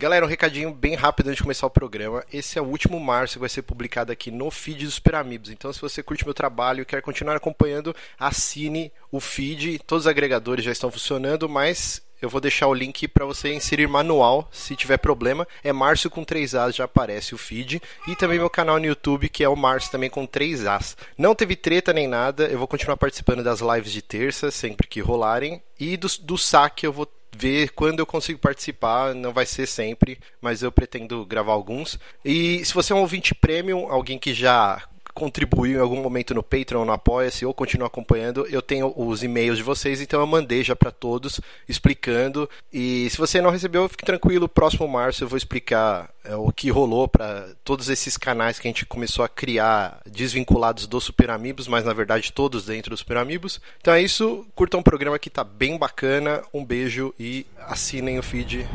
Galera, um recadinho bem rápido antes de começar o programa. Esse é o último março que vai ser publicado aqui no feed dos Super Amigos. Então, se você curte meu trabalho e quer continuar acompanhando, assine o feed. Todos os agregadores já estão funcionando, mas eu vou deixar o link para você inserir manual, se tiver problema. É Márcio com 3 As, já aparece o feed. E também meu canal no YouTube, que é o Márcio também com 3 As. Não teve treta nem nada, eu vou continuar participando das lives de terça, sempre que rolarem. E do, do saque eu vou ver quando eu consigo participar, não vai ser sempre, mas eu pretendo gravar alguns. E se você é um ouvinte premium, alguém que já contribuiu em algum momento no Patreon, no Apoia-se ou continua acompanhando, eu tenho os e-mails de vocês, então eu mandei já para todos explicando. E se você não recebeu, fique tranquilo, próximo março eu vou explicar é, o que rolou para todos esses canais que a gente começou a criar desvinculados dos Super Amigos, mas na verdade todos dentro dos Super Amigos. Então é isso, curtam o programa que tá bem bacana. Um beijo e assinem o feed.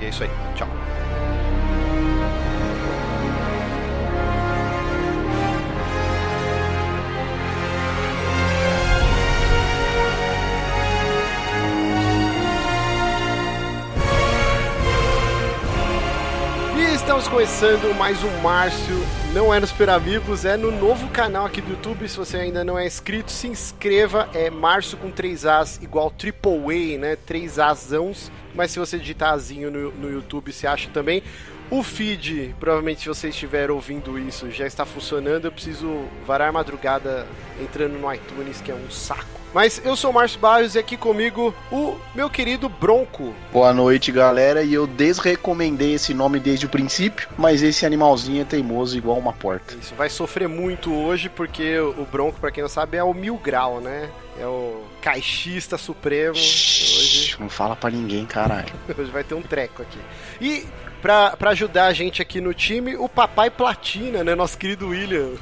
E é isso aí. Tchau. Estamos começando mais um Márcio, não é no Super Amigos, é no novo canal aqui do YouTube. Se você ainda não é inscrito, se inscreva. É Márcio com 3 As igual Triple A, né? 3 Asãos. Mas se você digitar Azinho no, no YouTube, você acha também. O feed, provavelmente se você estiver ouvindo isso, já está funcionando. Eu preciso varar madrugada entrando no iTunes, que é um saco. Mas eu sou o Márcio Barros e aqui comigo o meu querido Bronco. Boa noite, galera. E eu desrecomendei esse nome desde o princípio, mas esse animalzinho é teimoso igual uma porta. Isso, vai sofrer muito hoje porque o Bronco, para quem não sabe, é o Mil Grau, né? É o caixista supremo. Shhh, hoje... Não fala para ninguém, caralho. hoje vai ter um treco aqui. E pra, pra ajudar a gente aqui no time, o Papai Platina, né? Nosso querido William.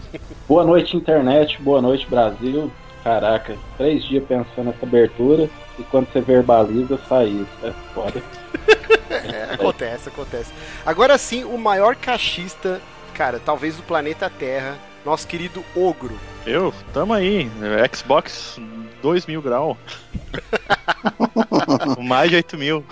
Boa noite, internet. Boa noite, Brasil. Caraca, três dias pensando nessa abertura e quando você verbaliza, sai isso. É foda. é, acontece, acontece. Agora sim, o maior cachista, cara, talvez do planeta Terra, nosso querido Ogro. Eu? Tamo aí. Xbox 2 mil grau. Mais de 8 mil.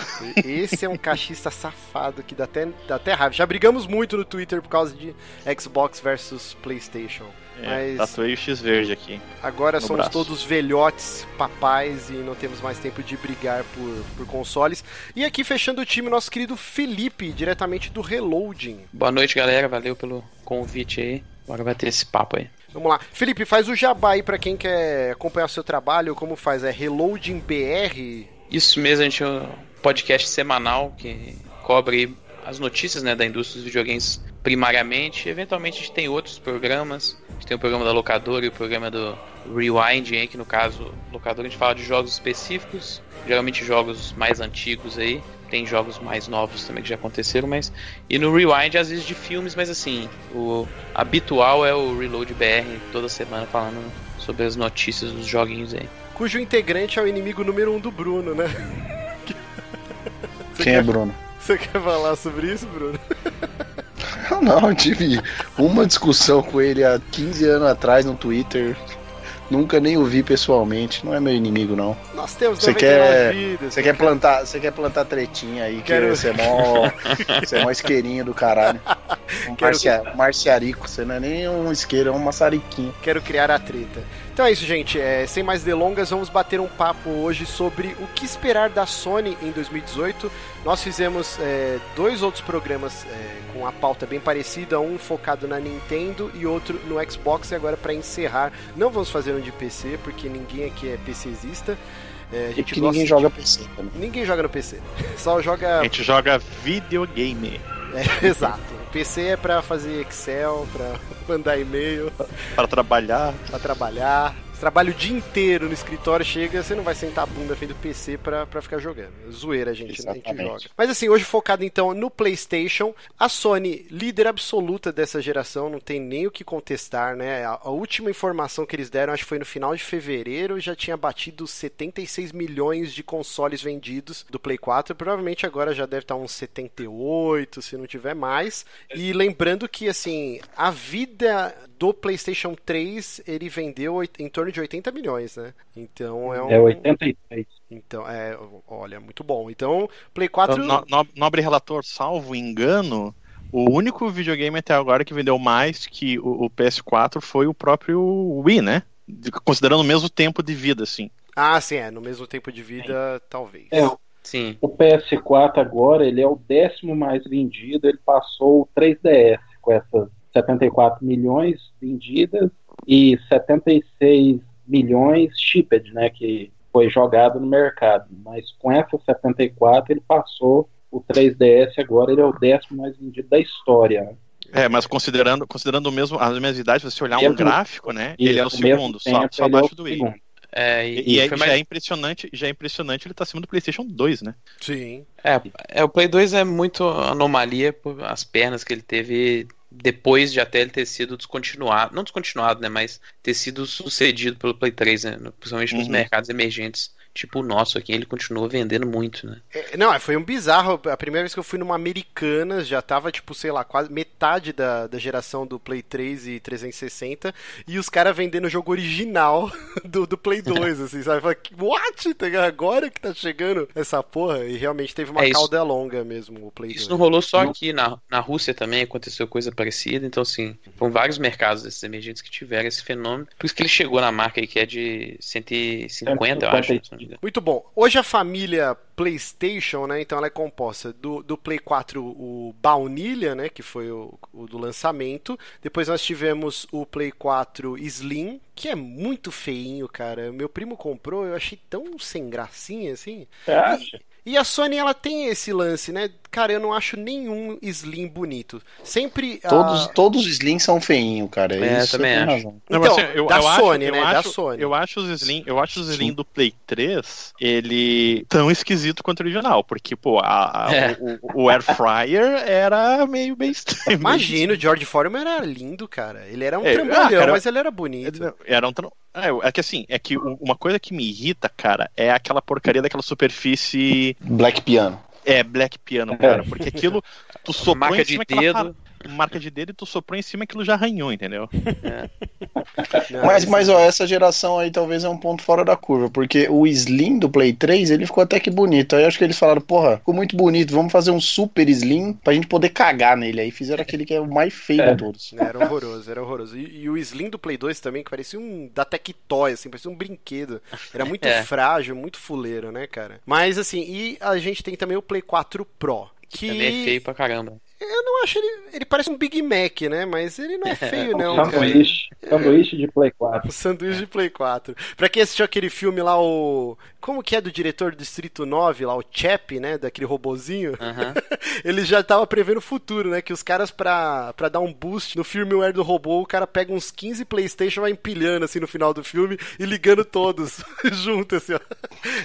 Esse é um cachista safado que dá até, dá até raiva. Já brigamos muito no Twitter por causa de Xbox versus PlayStation. É, mas tatuei o X verde aqui. Agora somos braço. todos velhotes, papais e não temos mais tempo de brigar por, por consoles. E aqui fechando o time, nosso querido Felipe, diretamente do Reloading. Boa noite, galera. Valeu pelo convite aí. Agora vai ter esse papo aí. Vamos lá. Felipe, faz o jabá aí pra quem quer acompanhar o seu trabalho. Como faz? É Reloading BR? Isso mesmo, a gente é um podcast semanal que cobre as notícias né, da indústria dos videogames primariamente. Eventualmente a gente tem outros programas. A gente tem o programa da locadora e o programa do Rewind, aí, que no caso, locadora a gente fala de jogos específicos, geralmente jogos mais antigos aí. Tem jogos mais novos também que já aconteceram, mas. E no Rewind, às vezes de filmes, mas assim, o habitual é o Reload BR toda semana falando sobre as notícias dos joguinhos aí. Cujo integrante é o inimigo número um do Bruno, né? Quem é Bruno? Você quer falar sobre isso, Bruno? Não, eu tive uma discussão com ele há 15 anos atrás no Twitter. Nunca nem o vi pessoalmente, não é meu inimigo não. Nós temos você quer, vidas. Você quer plantar, você quer plantar tretinha aí, Quero... que você é mó, você é mó isqueirinho do caralho. Um Quero... marcia, marciarico, você não é nem um isqueiro, é um maçariquinho. Quero criar a treta. Então é isso, gente. É, sem mais delongas, vamos bater um papo hoje sobre o que esperar da Sony em 2018. Nós fizemos é, dois outros programas é, com a pauta bem parecida, um focado na Nintendo e outro no Xbox. E agora, para encerrar, não vamos fazer um de PC, porque ninguém aqui é PCzista. É, a gente ninguém de... joga PC também. Ninguém joga no PC. Só joga. A gente joga videogame. É, exato. PC é para fazer Excel, para mandar e-mail, para trabalhar, para trabalhar, trabalha o dia inteiro no escritório, chega, você não vai sentar a bunda frente do PC pra, pra ficar jogando. Zoeira, a gente, a gente joga. Mas assim, hoje focado então no PlayStation, a Sony, líder absoluta dessa geração, não tem nem o que contestar, né? A, a última informação que eles deram, acho que foi no final de fevereiro, já tinha batido 76 milhões de consoles vendidos do Play 4. Provavelmente agora já deve estar uns 78, se não tiver mais. E lembrando que, assim, a vida do PlayStation 3 ele vendeu em torno torno de 80 milhões, né? Então é um. É 83. Então, é, olha, muito bom. Então, Play 4. No, no, nobre relator, salvo engano, o único videogame até agora que vendeu mais que o, o PS4 foi o próprio Wii, né? Considerando o mesmo tempo de vida, assim. Ah, sim, é. No mesmo tempo de vida, sim. talvez. É, sim. O PS4 agora, ele é o décimo mais vendido. Ele passou o 3DS com essas 74 milhões vendidas e 76 milhões shipped, né? Que foi jogado no mercado. Mas com essas 74, ele passou o 3DS agora, ele é o décimo mais vendido da história. Né? É, mas considerando, considerando o mesmo, as mesmas idades, se você olhar um gráfico, né? Ele é o segundo, só, só abaixo é do Wii. É, e, e, e já mais... é impressionante, já é impressionante ele tá acima do PlayStation 2, né? Sim. É, é, o Play 2 é muito anomalia por as pernas que ele teve depois de até ele ter sido descontinuado, não descontinuado, né, mas ter sido sucedido pelo Play 3, né, principalmente nos uhum. mercados emergentes tipo o nosso aqui, ele continua vendendo muito, né? É, não, foi um bizarro. A primeira vez que eu fui numa Americanas, já tava, tipo, sei lá, quase metade da, da geração do Play 3 e 360, e os caras vendendo o jogo original do, do Play 2, assim, sabe? Falei, what? Tá agora que tá chegando essa porra? E realmente teve uma é, cauda longa mesmo o Play isso 2. Isso não rolou só aqui, na, na Rússia também aconteceu coisa parecida, então, assim, foram vários mercados desses emergentes que tiveram esse fenômeno. Por isso que ele chegou na marca aí, que é de 150, eu acho. Muito bom. Hoje a família PlayStation, né? Então ela é composta do, do Play 4, o Baunilha, né? Que foi o, o, do lançamento. Depois nós tivemos o Play 4 Slim, que é muito feinho, cara. Meu primo comprou, eu achei tão sem gracinha assim. Você acha? E a Sony ela tem esse lance, né? Cara, eu não acho nenhum Slim bonito. Sempre. Todos, todos os Slim são feinhos, cara. É, Isso também acho. Razão. Então, não, assim, eu, da eu Sony, acho, né? Acho, da Sony. Eu acho os Slim, eu acho os Slim do Play 3, ele tão esquisito quanto o original. Porque, pô, a, a, é. o, o, Air Fryer era meio bem estranho. Imagina, o George Foreman era lindo, cara. Ele era um é, trambolhão, ah, mas ele era bonito. Era um é, é que assim, é que uma coisa que me irrita, cara, é aquela porcaria daquela superfície. Black Piano. É, Black Piano, cara. Porque aquilo. Tu soprou Marca em cima de dedo marca de dedo e tu soprou em cima aquilo já arranhou, entendeu? É. mas, mas ó, essa geração aí talvez é um ponto fora da curva, porque o Slim do Play 3, ele ficou até que bonito. Aí acho que eles falaram, porra, ficou muito bonito, vamos fazer um super Slim pra gente poder cagar nele. Aí fizeram aquele que é o mais feio é. de todos. Era horroroso, era horroroso. E, e, o Slim do Play 2 também, que parecia um da Tectoy, assim, parecia um brinquedo. Era muito é. frágil, muito fuleiro, né, cara? Mas assim, e a gente tem também o Play 4 Pro. Que também é feio pra caramba. Eu não acho ele. Ele parece um Big Mac, né? Mas ele não é feio, não. sanduíche. Cara. Sanduíche de Play 4. O sanduíche de Play 4. Pra quem assistiu aquele filme lá, o. Como que é do diretor do Distrito 9, lá, o Chap, né? Daquele robozinho. ele já tava prevendo o futuro, né? Que os caras, pra, pra dar um boost no firmware do robô, o cara pega uns 15 PlayStation, vai empilhando assim no final do filme e ligando todos junto, assim, ó.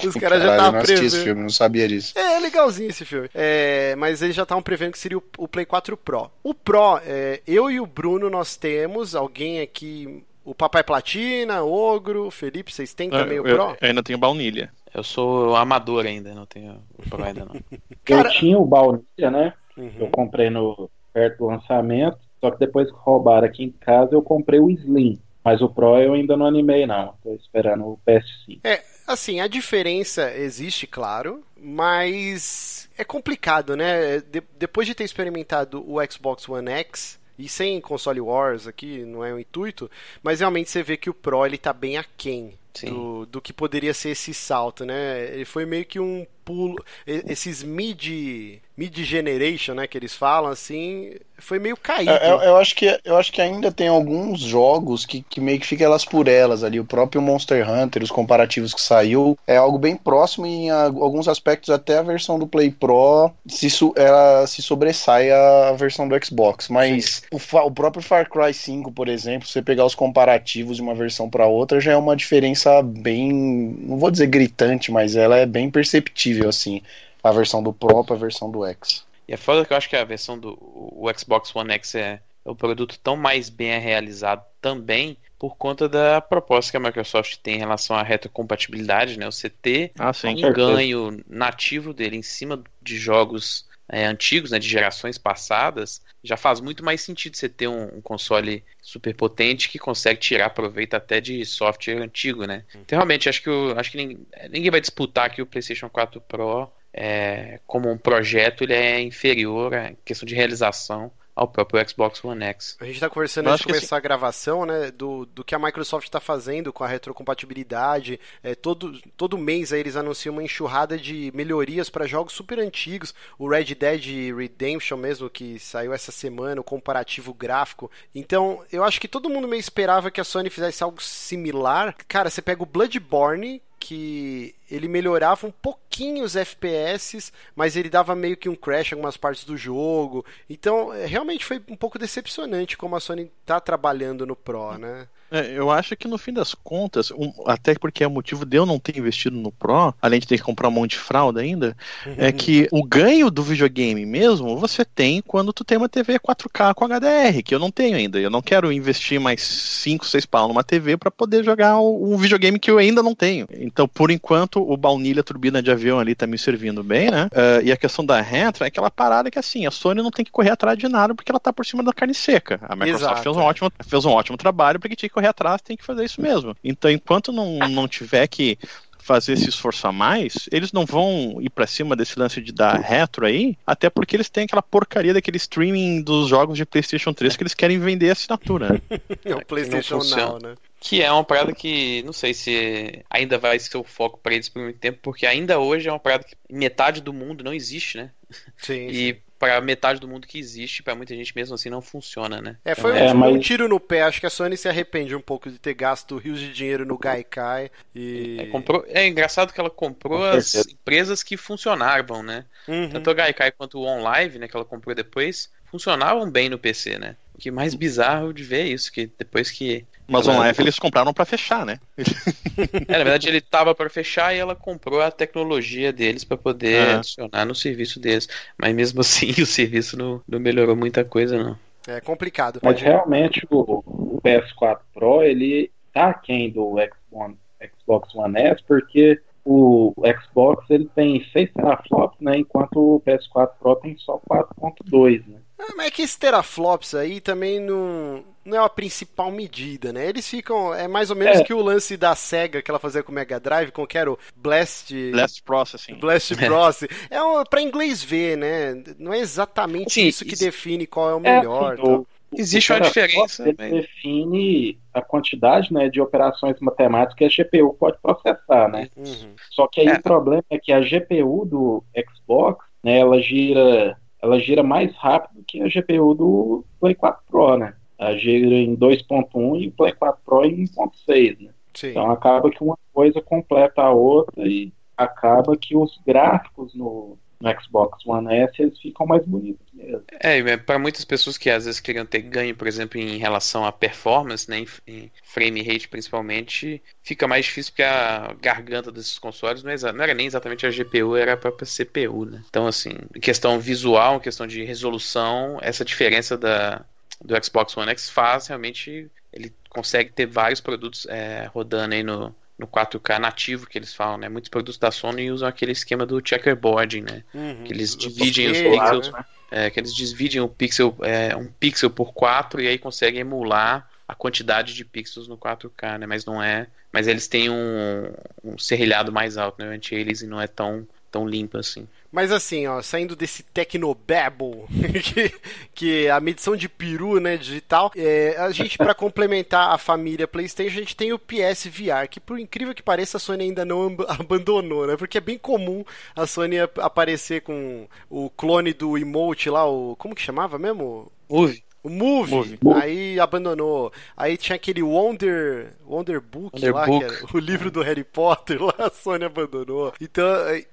Os caras já estavam prevendo. esse filme, não sabia disso. É, é legalzinho esse filme. É, mas eles já estavam prevendo que seria o, o Play 4 Pro. O Pro, é, eu e o Bruno nós temos, alguém aqui o Papai Platina, Ogro, Felipe, vocês têm também eu, o Pro? Eu ainda tenho baunilha. Eu sou amador ainda, não tenho o Pro ainda não. Cara... Eu tinha o baunilha, né? Uhum. Eu comprei no perto do lançamento, só que depois que roubaram aqui em casa eu comprei o Slim. Mas o Pro eu ainda não animei, não. Tô esperando o PS5. É, assim, a diferença existe, claro, mas é complicado, né? De depois de ter experimentado o Xbox One X, e sem console wars aqui, não é o intuito, mas realmente você vê que o Pro ele tá bem aquém do, do que poderia ser esse salto, né? Ele foi meio que um pulo, esses mid mid generation, né, que eles falam assim, foi meio caído. É, eu, eu, acho que eu acho que ainda tem alguns jogos que, que meio que fica elas por elas ali, o próprio Monster Hunter, os comparativos que saiu, é algo bem próximo e em alguns aspectos até a versão do Play Pro se ela se sobressai a versão do Xbox, mas o, o, próprio Far Cry 5, por exemplo, você pegar os comparativos de uma versão para outra já é uma diferença bem, não vou dizer gritante, mas ela é bem perceptível assim, a versão do Pro para a versão do X. E é foda que eu acho que a versão do o Xbox One X é, é o produto tão mais bem realizado também por conta da proposta que a Microsoft tem em relação à retrocompatibilidade, né? Você ter ah, sim, um ganho nativo dele em cima de jogos é, antigos, né, de gerações passadas, já faz muito mais sentido você ter um, um, console super potente que consegue tirar proveito até de software antigo, né? Então realmente acho que o, acho que ninguém, ninguém vai disputar que o PlayStation 4 Pro é, como um projeto ele é inferior à questão de realização ao próprio Xbox One X. A gente está conversando antes de começar assim... a gravação, né, do, do que a Microsoft está fazendo com a retrocompatibilidade. É, todo, todo mês aí eles anunciam uma enxurrada de melhorias para jogos super antigos. O Red Dead Redemption mesmo, que saiu essa semana, o comparativo gráfico. Então, eu acho que todo mundo meio esperava que a Sony fizesse algo similar. Cara, você pega o Bloodborne, que ele melhorava um pouquinho os FPS, mas ele dava meio que um crash em algumas partes do jogo. Então, é, realmente foi um pouco decepcionante como a Sony está trabalhando no Pro, né? É, eu acho que no fim das contas, um, até porque é o motivo de eu não ter investido no Pro, além de ter que comprar um monte de fralda ainda, é que o ganho do videogame mesmo você tem quando tu tem uma TV 4K com HDR, que eu não tenho ainda. Eu não quero investir mais 5, 6 pau numa TV para poder jogar um videogame que eu ainda não tenho. Então, por enquanto, o baunilha turbina de avião ali tá me servindo bem, né? Uh, e a questão da retro é aquela parada que assim, a Sony não tem que correr atrás de nada porque ela tá por cima da carne seca. A Microsoft fez um, é. ótimo, fez um ótimo trabalho porque tinha que correr atrás, tem que fazer isso mesmo. Então, enquanto não, não tiver que fazer esse esforço a mais, eles não vão ir para cima desse lance de dar retro aí, até porque eles têm aquela porcaria daquele streaming dos jogos de PlayStation 3 que eles querem vender a assinatura. é o PlayStation Now, né? Que é uma parada que não sei se ainda vai ser o foco para eles por muito tempo, porque ainda hoje é uma parada que metade do mundo não existe, né? Sim. E para metade do mundo que existe, para muita gente mesmo assim não funciona, né? É, foi é, um, mas... um, tiro no pé. Acho que a Sony se arrepende um pouco de ter gasto rios de dinheiro no Gaikai e é, comprou, é engraçado que ela comprou as empresas que funcionavam, né? Uhum. Tanto a Gaikai quanto o OnLive, né, que ela comprou depois, funcionavam bem no PC, né? O que mais bizarro de ver é isso, que depois que. Mas o OnLive eles compraram para fechar, né? é, na verdade ele tava para fechar e ela comprou a tecnologia deles para poder ah. adicionar no serviço deles. Mas mesmo assim o serviço não, não melhorou muita coisa, não. É complicado. Mas realmente o, o, PS4 Pro ele tá aquém do Xbox, Xbox One S porque o Xbox ele tem 6 teraflops, né, enquanto o PS4 Pro tem só 4.2, né? Ah, mas é que esses teraflops aí também não, não é a principal medida, né? Eles ficam. É mais ou menos é. que o lance da SEGA que ela fazia com o Mega Drive, com que era o Blast. Blast Processing. Blast é. Processing. É, um, pra inglês ver, né? Não é exatamente Sim, isso que isso... define qual é o melhor. É, então. Existe uma diferença. Ele define a quantidade né, de operações matemáticas que a GPU pode processar, né? Uhum. Só que aí é. o problema é que a GPU do Xbox, né, ela gira ela gira mais rápido que a GPU do Play 4 Pro, né? Ela gira em 2.1 e o Play 4 Pro em 1.6, né? Sim. Então acaba que uma coisa completa a outra e acaba que os gráficos no, no Xbox One S eles ficam mais bonitos mesmo. É, para muitas pessoas que às vezes queriam ter ganho, por exemplo, em relação à performance, né, em frame rate principalmente, fica mais difícil porque a garganta desses consoles não, é, não era nem exatamente a GPU, era a própria CPU, né? Então, assim, questão visual, questão de resolução, essa diferença da, do Xbox One X faz realmente ele consegue ter vários produtos é, rodando aí no, no 4K nativo que eles falam, né? Muitos produtos da Sony usam aquele esquema do checkerboarding, né? Uhum, que eles dividem os pixels, né? é, que eles dividem o pixel, é, um pixel por 4 e aí conseguem emular a quantidade de pixels no 4K, né? Mas não é, mas eles têm um, um serrilhado mais alto, né? O anti-aliasing não é tão tão limpo assim. Mas assim, ó, saindo desse Tecnobabble, que, que é a medição de peru, né, digital, é, a gente, para complementar a família PlayStation, a gente tem o PS VR, que por incrível que pareça, a Sony ainda não abandonou, né, porque é bem comum a Sony aparecer com o clone do emote lá, o, como que chamava mesmo? Move. O Move, Move. aí abandonou. Aí tinha aquele Wonder, Wonder Book Wonder lá, Book. o livro do Harry Potter lá, a Sony abandonou. Então,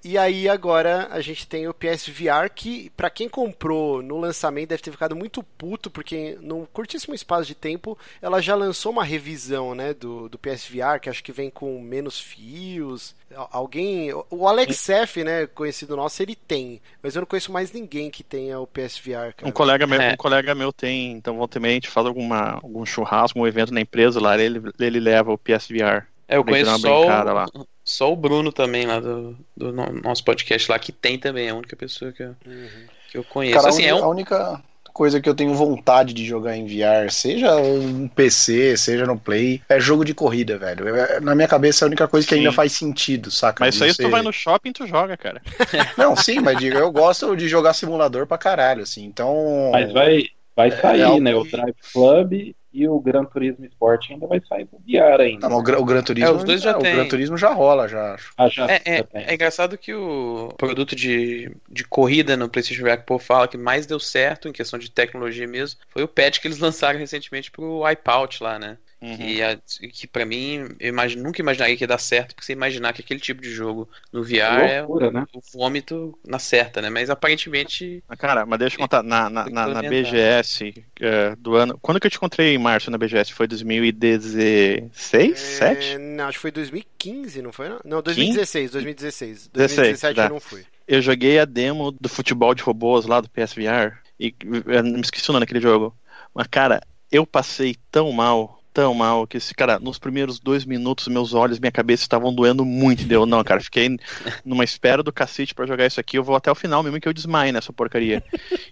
e aí agora a gente tem o PSVR que para quem comprou no lançamento deve ter ficado muito puto porque num curtíssimo espaço de tempo ela já lançou uma revisão, né, do, do PSVR que acho que vem com menos fios. Alguém, o Alex F, né, conhecido nosso, ele tem, mas eu não conheço mais ninguém que tenha o PSVR, cara. Um colega meu, é. um colega meu tem então volta e meia a gente faz alguma, algum churrasco, um evento na empresa lá, ele, ele leva o PSVR. É, eu conheço só o, lá. só o Bruno também lá do, do nosso podcast lá, que tem também, é a única pessoa que eu... Uhum. que eu conheço. Cara, assim, a, é uni- um, a única coisa que eu tenho vontade de jogar em VR, seja no PC, seja no Play, é jogo de corrida, velho. É- Na minha cabeça é a única coisa que Sim. ainda faz sentido, saca? Mas isso aí, se tu vai no shopping, tu joga, cara. Não, sim, mas digo, eu gosto de jogar simulador pra caralho, assim. Então. Mas vai, vai sair, algo né? O que- Drive Club e o Gran Turismo Sport ainda vai sair pro VR ainda. Não, o, Gran- o Gran Turismo. É, os dois já o tem. Gran Turismo já rola, já acho. Ah, já, É, é, já tem. é engraçado que o produto de, de corrida no PlayStation VR que o povo fala que mais deu certo em questão de tecnologia mesmo foi o pad que eles lançaram recentemente pro Wipeout lá, né? Uhum. Que, a- que para mim, eu nunca imaginaria que ia dar certo, porque você imaginar que aquele tipo de jogo no VR é loucura, né? o vômito na certa, né? Mas aparentemente. Mas, Cara, mas deixa eu contar, na, na, na, na. BGS é, do ano. Quando que eu te encontrei em março na BGS? Foi 2016? 7? É, não, acho que foi 2015, não foi? Não, não 2016, 2016. 16, 2017 tá. eu não fui. Eu joguei a demo do futebol de robôs lá do PSVR. E eu me esqueci o nome daquele jogo. Mas, cara, eu passei tão mal, tão mal, que esse cara, nos primeiros dois minutos, meus olhos, minha cabeça estavam doendo muito. Deu, não, cara, fiquei numa espera do cacete pra jogar isso aqui. Eu vou até o final mesmo que eu desmaie nessa porcaria.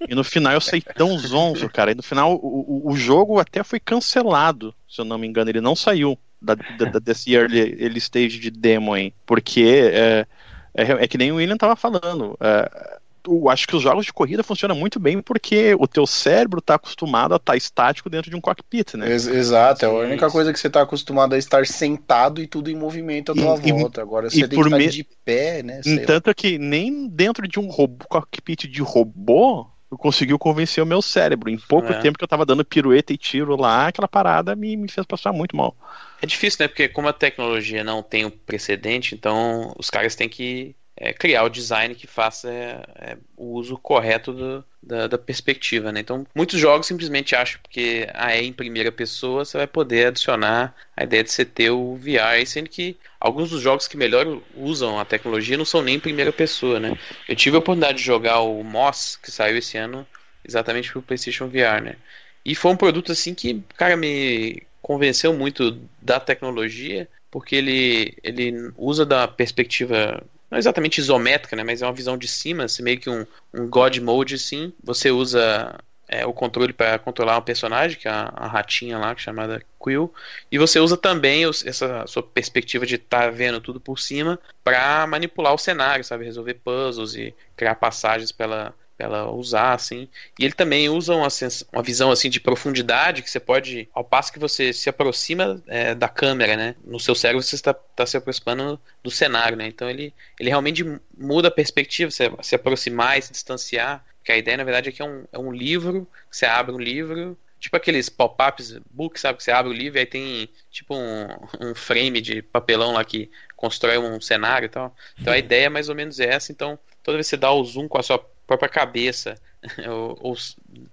E no final eu saí tão zonzo, cara. E no final o, o, o jogo até foi cancelado, se eu não me engano. Ele não saiu da, da- desse early, early stage de demo aí. Porque é, é, é que nem o William tava falando. é, eu acho que os jogos de corrida funcionam muito bem porque o teu cérebro tá acostumado a estar estático dentro de um cockpit, né? Ex- Exato, é a única isso. coisa que você tá acostumado a estar sentado e tudo em movimento à tua E- volta. Agora você tem por que estar me- de pé, né? sei lá. Tanto que nem dentro de um robô, cockpit de robô eu conseguiu convencer o meu cérebro. Em pouco É. tempo que eu tava dando pirueta e tiro lá, aquela parada me, me fez passar muito mal. É difícil, né? Porque como a tecnologia não tem um precedente, então os caras têm que é, criar o design que faça é, é, o uso correto do- da, da perspectiva, né? Então, muitos jogos simplesmente acham que ah, é em primeira pessoa, você vai poder adicionar a ideia de você ter o VR, sendo que alguns dos jogos que melhor usam a tecnologia não são nem em primeira pessoa, né? Eu tive a oportunidade de jogar o Moss, que saiu esse ano exatamente pro PlayStation VR, né? E foi um produto assim que, cara, me convenceu muito da tecnologia, porque ele, ele usa da perspectiva não exatamente isométrica, né, mas é uma visão de cima, assim, meio que um, um God Mode assim. Você usa é, o controle para controlar um personagem, que é a, a ratinha lá, é chamada Quill, e você usa também os- essa sua perspectiva de estar vendo tudo por cima para manipular o cenário, sabe, resolver puzzles e criar passagens para ela, usar assim. E ele também usa uma, uma visão assim de profundidade que você pode, ao passo que você se aproxima é, da câmera, né? No seu cérebro você está, está se aproximando do cenário, né? Então ele, ele realmente muda a perspectiva, você se aproximar e se distanciar. Porque a ideia, na verdade, é que é um, é um livro, você abre um livro, tipo aqueles pop-ups, book, sabe? Que você abre o livro e aí tem tipo um, um frame de papelão lá que constrói um cenário e tal. Então a ideia é mais ou menos essa. Então, toda vez que você dá o zoom com a sua própria cabeça ou, ou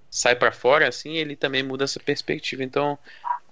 sai para fora, assim, ele também muda essa perspectiva. Então,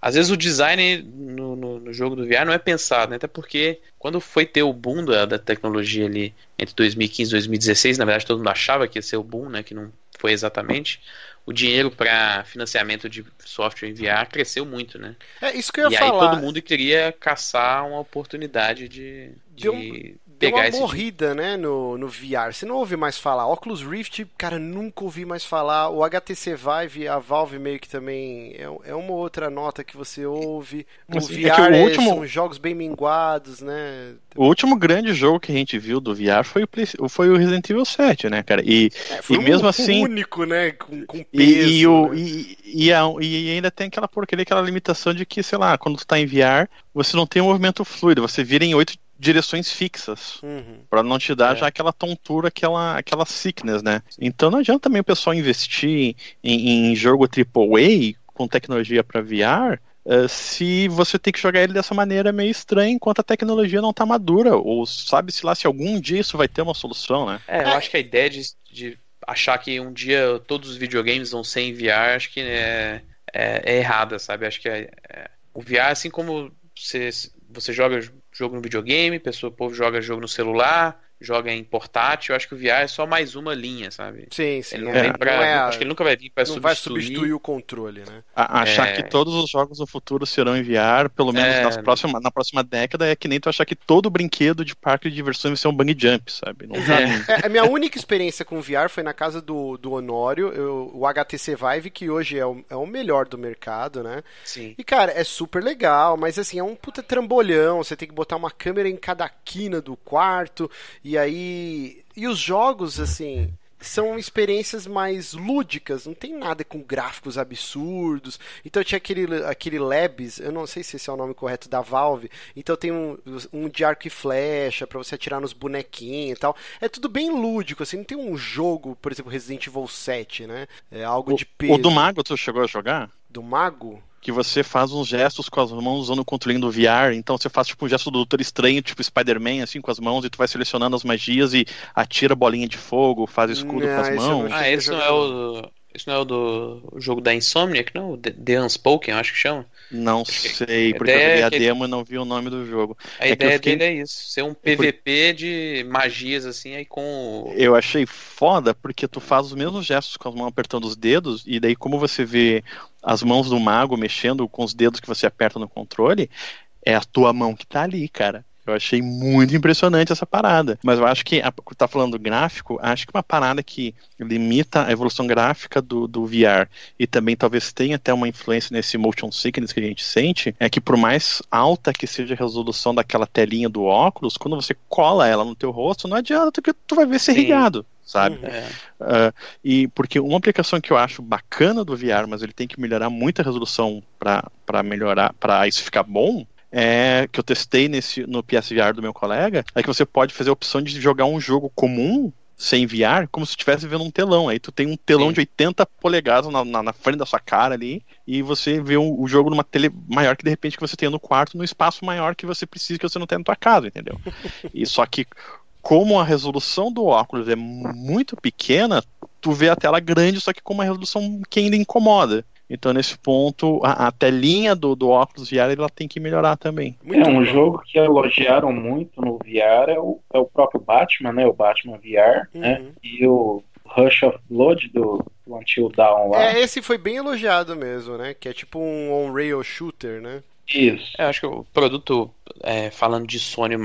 às vezes o design no, no, no jogo do VR não é pensado, né? Até porque quando foi ter o boom da, da tecnologia ali entre 2015 e 2016, na verdade todo mundo achava que ia ser o boom, né? Que não foi exatamente. O dinheiro para financiamento de software em VR cresceu muito, né? É isso que eu E ia aí falar. todo mundo queria caçar uma oportunidade de, de Um- Deu pegar uma morrida, né, no, no VR. Você não ouve mais falar. Oculus Rift, cara, nunca ouvi mais falar. O HTC Vive, a Valve meio que também é, é uma outra nota que você ouve. O Assim, é VR que o é- último- são jogos bem minguados, né? O último grande jogo que a gente viu do VR foi o, Play- foi o Resident Evil 7, né, cara? E, É, foi E um mesmo assim- único, né, com, com peso. e, e, o, né? e, e, a- e ainda tem aquela porcaria, aquela limitação de que, sei lá, quando tu tá em VR, você não tem um movimento fluido, você vira em oito direções fixas. Uhum. Pra não te dar É. já aquela tontura, aquela, aquela sickness, né? Então não adianta também o pessoal investir em, em jogo AAA com tecnologia pra VR eh, se você tem que jogar ele dessa maneira meio estranha enquanto a tecnologia não tá madura. Ou sabe-se lá se algum dia isso vai ter uma solução, né? É, eu acho que a ideia de, de achar que um dia todos os videogames vão ser em VR, acho que é, é, é errada, sabe? Acho que é- é- o VR, assim como você, você joga jogo no videogame, pessoa, o povo joga jogo no celular, joga em portátil, eu acho que o VR é só mais uma linha, sabe? Sim, sim. Ele não é, vem pra, não é a- acho que ele nunca vai vir pra não vai substituir. substituir o controle, né? A- achar É. que todos os jogos do futuro serão em VR, pelo menos É. nas próxima, na próxima década, é que nem tu achar que todo brinquedo de parque de diversões vai ser um bang jump, sabe? Não É. É, a minha única experiência com VR foi na casa do, do Honório, eu- o HTC Vive, que hoje é o, é o melhor do mercado, né? Sim. E, cara, é super legal, mas assim, é um puta trambolhão. Você tem que botar uma câmera em cada quina do quarto. E aí. E os jogos, assim. São experiências mais lúdicas, não tem nada com gráficos absurdos. Então tinha aquele, aquele Labs, eu não sei se esse é o nome correto da Valve. Então tem um, um de arco e flecha pra você atirar nos bonequinhos e tal. É tudo bem lúdico, assim, não tem um jogo, por exemplo, Resident Evil 7, né? É algo de peso. O do Mago, tu chegou a jogar? Do Mago? Que você faz uns gestos com as mãos usando o controle do VR, então você faz tipo um gesto do Doutor Estranho, tipo Spider-Man, assim, com as mãos, e tu vai selecionando as magias e atira bolinha de fogo, faz escudo Não, com as mãos. Ah, esse não é o. Esse não é o do o jogo da Insomniac, não? O The, The Unspoken, eu acho que chama. Não sei, porque eu joguei é a que- demo e não vi o nome do jogo. A É ideia fiquei- dele é isso, ser um PVP de magias assim, aí com Eu achei foda porque tu faz os mesmos gestos com as mãos apertando os dedos, e daí, como você vê as mãos do mago mexendo com os dedos que você aperta no controle, é a tua mão que tá ali, cara. Eu achei muito impressionante essa parada. Mas eu acho que, a- tá falando do gráfico, acho que uma parada que limita a evolução gráfica do, do VR e também talvez tenha até uma influência nesse motion sickness que a gente sente, é que por mais alta que seja a resolução daquela telinha do óculos, quando você cola ela no teu rosto, não adianta que tu vai ver ser Sim. irrigado, sabe? Uhum. Ah, e porque uma aplicação que eu acho bacana do VR, mas ele tem que melhorar muito a resolução para melhorar, para isso ficar bom, é que eu testei nesse no PSVR do meu colega, é que você pode fazer a opção de jogar um jogo comum sem VR, como se estivesse vendo um telão. Aí tu tem um telão Sim. de 80 polegadas na, na, na frente da sua cara ali, e você vê o, o jogo numa tele maior que de repente que você tem no quarto, no espaço maior que você precisa que você não tem na tua casa, entendeu? E só que como a resolução do óculos é muito pequena, tu vê a tela grande, só que com uma resolução que ainda incomoda. Então, nesse ponto, a, a telinha do, do óculos VR ela tem que melhorar também. Muito é um bom. jogo que elogiaram muito no VR é o, é o próprio Batman, né? O Batman VR, né? Uhum. E o Rush of Blood do, do Until Dawn lá. É, esse foi bem elogiado mesmo, né? Que é tipo um on-rail shooter, né? Isso. eu acho que o produto, é, falando de Sony, o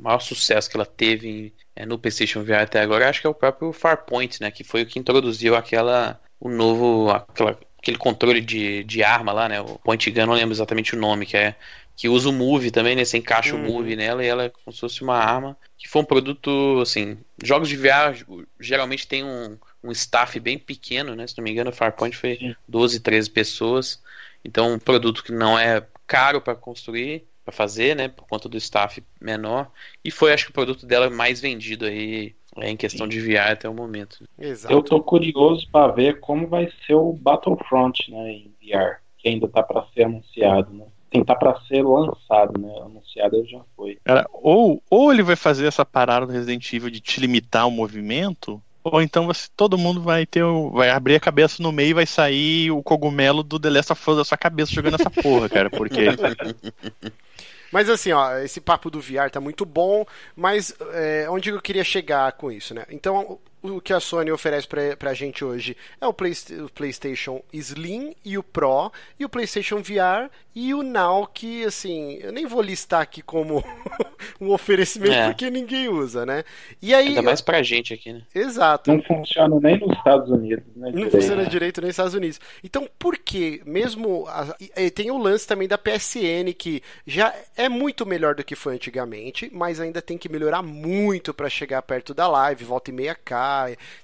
maior, maior sucesso que ela teve em- é, no PlayStation VR até agora, acho que é o próprio Farpoint, né? Que foi o que introduziu aquela, o novo, aquela, aquele controle de, de arma lá, né? O Point Gun, não lembro exatamente o nome, que é que usa o Move também, né? Você encaixa Uhum. o Move nela e ela é como se fosse uma arma. Que foi um produto, assim, jogos de VR geralmente tem um, um staff bem pequeno, né? Se não me engano, o Farpoint foi Sim. 12, 13 pessoas. Então, um produto que não é caro para construir, para fazer, né? Por conta do staff menor. E foi, acho que, o produto dela mais vendido aí é, em questão de VR até o momento. Exato. Eu tô curioso para ver como vai ser o Battlefront, né, em VR, que ainda tá para ser anunciado, né? Tem tá para ser lançado, né? Anunciado já foi. Cara, ou, ou ele vai fazer essa parada do Resident Evil de te limitar o movimento, ou então você, todo mundo vai ter o, vai abrir a cabeça no meio e vai sair o cogumelo do The Last of Us da sua cabeça jogando essa porra, cara, porque Mas assim, ó, esse papo do VR tá muito bom, mas é, onde eu queria chegar com isso, né? Então, o que a Sony oferece pra, pra gente hoje é o, Play, o PlayStation Slim e o Pro, e o PlayStation VR e o Now, que assim, eu nem vou listar aqui como um oferecimento É. porque ninguém usa, né? E aí. Ainda mais pra gente aqui, né? Exato. Não funciona nem nos Estados Unidos, né? Não direito. funciona direito nos Estados Unidos. Então, por que, mesmo. a- e- e tem o lance também da PSN, que já é muito melhor do que foi antigamente, mas ainda tem que melhorar muito para chegar perto da live, volta e meia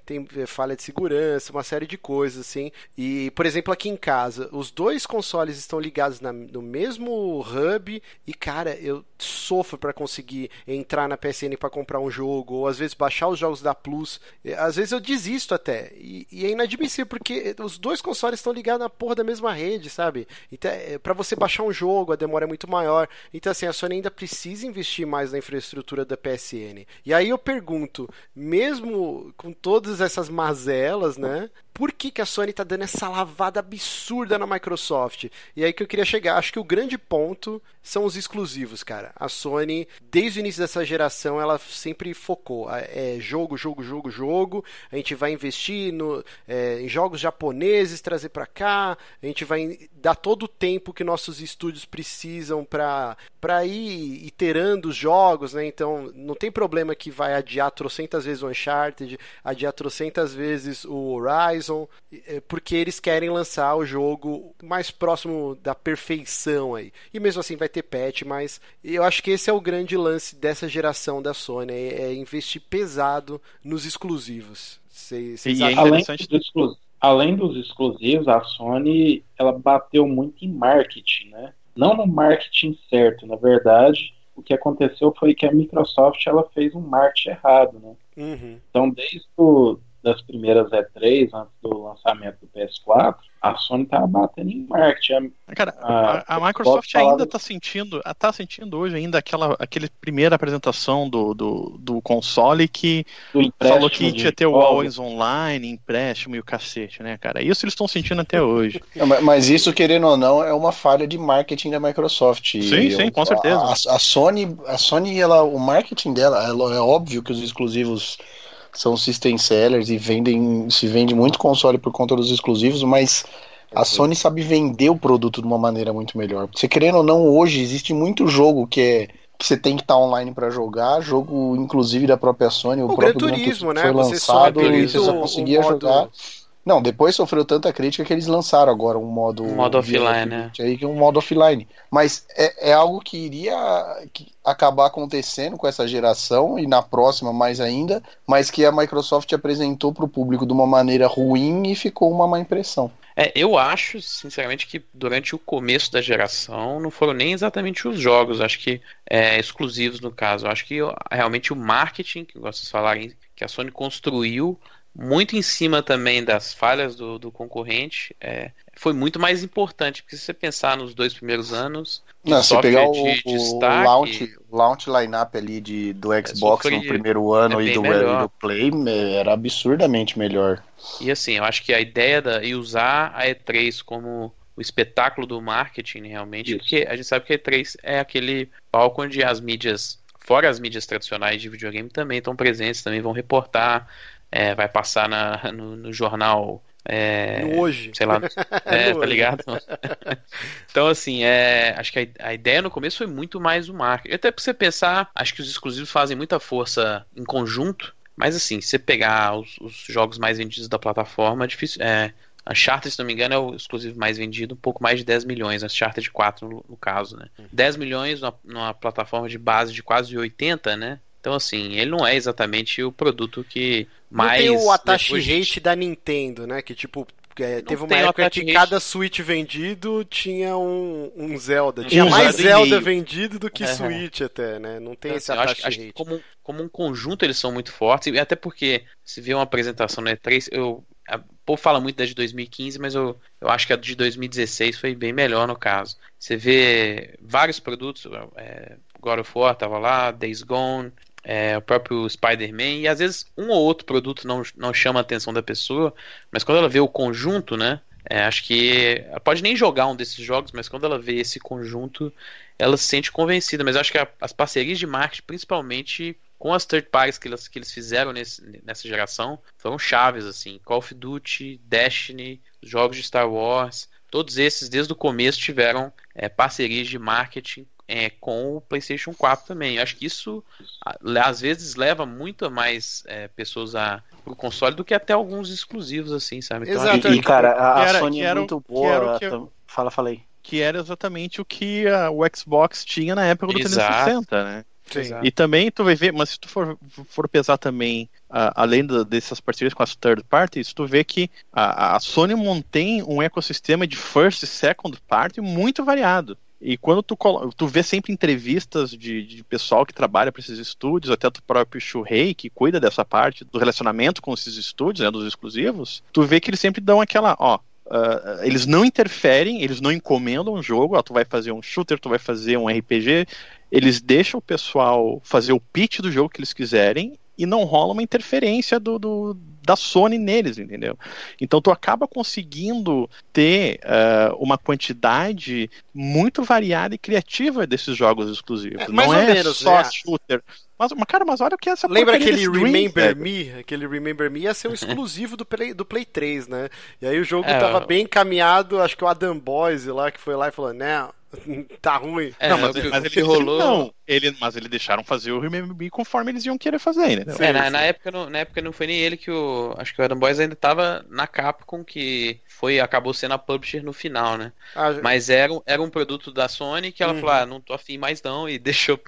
tem eh, falha de segurança, uma série de coisas, assim. E, por exemplo, aqui em casa, os dois consoles estão ligados na- no mesmo hub, e, cara, eu sofro para conseguir entrar na PSN para comprar um jogo, ou às vezes baixar os jogos da Plus. Eh, Às vezes eu desisto até. E, e é inadmissível, porque os dois consoles estão ligados na porra da mesma rede, sabe? Então, para você baixar um jogo, a demora é muito maior. Então, assim, a Sony ainda precisa investir mais na infraestrutura da PSN. E aí eu pergunto, mesmo com todas essas mazelas, né? Por que, que a Sony tá dando essa lavada absurda na Microsoft? E aí que eu queria chegar. Acho que o grande ponto são os exclusivos, cara. A Sony, desde o início dessa geração, ela sempre focou. É jogo, jogo, jogo, jogo. A gente vai investir no, é, em jogos japoneses, trazer para cá. A gente vai dar todo o tempo que nossos estúdios precisam para ir iterando os jogos, né? Então, não tem problema que vai adiar trocentas vezes o Uncharted, adiar trocentas vezes o Horizon, é, porque eles querem lançar o jogo mais próximo da perfeição aí. E mesmo assim vai ter patch, mas eu acho que esse é o grande lance dessa geração da Sony, é, é investir pesado nos exclusivos. Cês, cês e é interessante... além, dos além dos exclusivos, a Sony ela bateu muito em marketing, né? Não no marketing certo, na verdade, o que aconteceu foi que a Microsoft ela fez um marketing errado, né? Uhum. Então, desde o, das primeiras E3, antes do lançamento do PS4, a Sony tá batendo em marketing. Cara, a, a, a Microsoft ainda está sentindo, tá sentindo hoje ainda aquela aquele primeira apresentação do, do, do console que falou que ia ter o Always Online, empréstimo e o cacete, né, cara? Isso eles estão sentindo até hoje. mas isso, querendo ou não, é uma falha de marketing da Microsoft. Sim, sim, com certeza. A, a, Sony, a Sony ela, o marketing dela, é óbvio que os exclusivos são system sellers e vendem, se vende muito console por conta dos exclusivos, mas a Sony sabe vender o produto de uma maneira muito melhor. Você querendo ou não, hoje existe muito jogo que é que você tem que estar tá online para jogar, jogo inclusive da própria Sony, o, o próprio Gran Turismo, né? foi lançado e você só conseguia jogar. Não, depois sofreu tanta crítica que eles lançaram agora um modo. Um modo offline, né? Aí, que é um modo offline. Mas é, é algo que iria acabar acontecendo com essa geração e na próxima mais ainda, mas que a Microsoft apresentou para o público de uma maneira ruim e ficou uma má impressão. É, eu acho, sinceramente, que durante o começo da geração não foram nem exatamente os jogos, acho que é, exclusivos no caso. Acho que realmente o marketing, que vocês falarem, que a Sony construiu muito em cima também das falhas do, do concorrente, é, foi muito mais importante, porque se você pensar nos dois primeiros anos, não, se pegar o, de destaque, o launch, launch lineup ali de, do é, Xbox no primeiro ano é e, do, e do Play era absurdamente melhor. E assim, eu acho que a ideia da, e usar a E3 como o espetáculo do marketing realmente, Isso. porque a gente sabe que a E3 é aquele palco onde as mídias, fora as mídias tradicionais de videogame, também estão presentes, também vão reportar é, vai passar na, no, no jornal. É, no hoje. Sei lá. É, tá ligado? então, assim, é, acho que a, a, ideia no começo foi muito mais o marketing. Até pra você pensar, acho que os exclusivos fazem muita força em conjunto. Mas, assim, se você pegar os, os jogos mais vendidos da plataforma, é difícil. É, Uncharted, se não me engano, é o exclusivo mais vendido, um pouco mais de 10 milhões, Uncharted 4 no, no caso, né? 10 uhum. milhões numa, numa, plataforma de base de quase 80, né? Então, assim, ele não é exatamente o produto que mais. Não tem o attach rate da Nintendo, né? Que tipo. É, teve uma época que cada Switch vendido tinha um, um Zelda. Tinha um mais Zelda vendido do que é. Switch até, né? Não tem então, esse assim, acho, rate. Acho como, como um conjunto eles são muito fortes. E até porque, se vê uma apresentação no E3, eu, o povo fala muito da de 2015, mas eu, eu acho que a de 2016 foi bem melhor no caso. Você vê vários produtos, é, God of War tava lá, Days Gone, é, o próprio Spider-Man, e às vezes um ou outro produto não, não chama a atenção da pessoa, mas quando ela vê o conjunto, né? É, acho que ela pode nem jogar um desses jogos, mas quando ela vê esse conjunto, ela se sente convencida. Mas acho que a, as parcerias de marketing, principalmente com as third parties que, elas, que eles fizeram nesse, nessa geração, foram chaves, assim. Call of Duty, Destiny, jogos de Star Wars, todos esses desde o começo tiveram é, parcerias de marketing é, com o PlayStation 4 também. Eu acho que isso às vezes leva muito mais é, pessoas a pro console do que até alguns exclusivos assim, sabe? Então, Exato. E, cara, a, a Sony é muito boa. Eu... Fala, falei. Que era exatamente o que a, o Xbox tinha na época do Exato. 360, né? Sim. E também tu vai ver, mas se tu for, for pesar também, uh, além do, dessas parcerias com as third parties, tu vê que a, a Sony mantém um ecossistema de first e second party muito variado. E quando tu, tu vê sempre entrevistas de, de pessoal que trabalha para esses estúdios, até do próprio Shuhei, que cuida dessa parte do relacionamento com esses estúdios, né, dos exclusivos, tu vê que eles sempre dão aquela, ó, Uh, eles não interferem, eles não encomendam um jogo, ó, tu vai fazer um shooter, tu vai fazer um RPG, eles deixam o pessoal fazer o pitch do jogo que eles quiserem e não rola uma interferência do, do da Sony neles, entendeu? Então tu acaba conseguindo ter uh, uma quantidade muito variada e criativa desses jogos exclusivos. É, Não é menos, só né? shooter. Mas, cara, mas olha o que é essa Lembra aquele Remember Me? Aquele Remember Me ia ser um exclusivo do Play, do Play 3, né? E aí o jogo é, tava bem encaminhado, acho que o Adam Boyce lá que foi lá e falou, né, tá ruim. É, não, mas, mas ele rolou. Não, ele, mas eles deixaram fazer o Remember Me conforme eles iam querer fazer, né? É, na, na, época, não, na época não foi nem ele que o. Acho que o Adam Boys ainda tava na Capcom, que foi acabou sendo a publisher no final, né? Ah, mas era, era um produto da Sony que ela uhum. falou: ah, não tô afim mais não, e deixou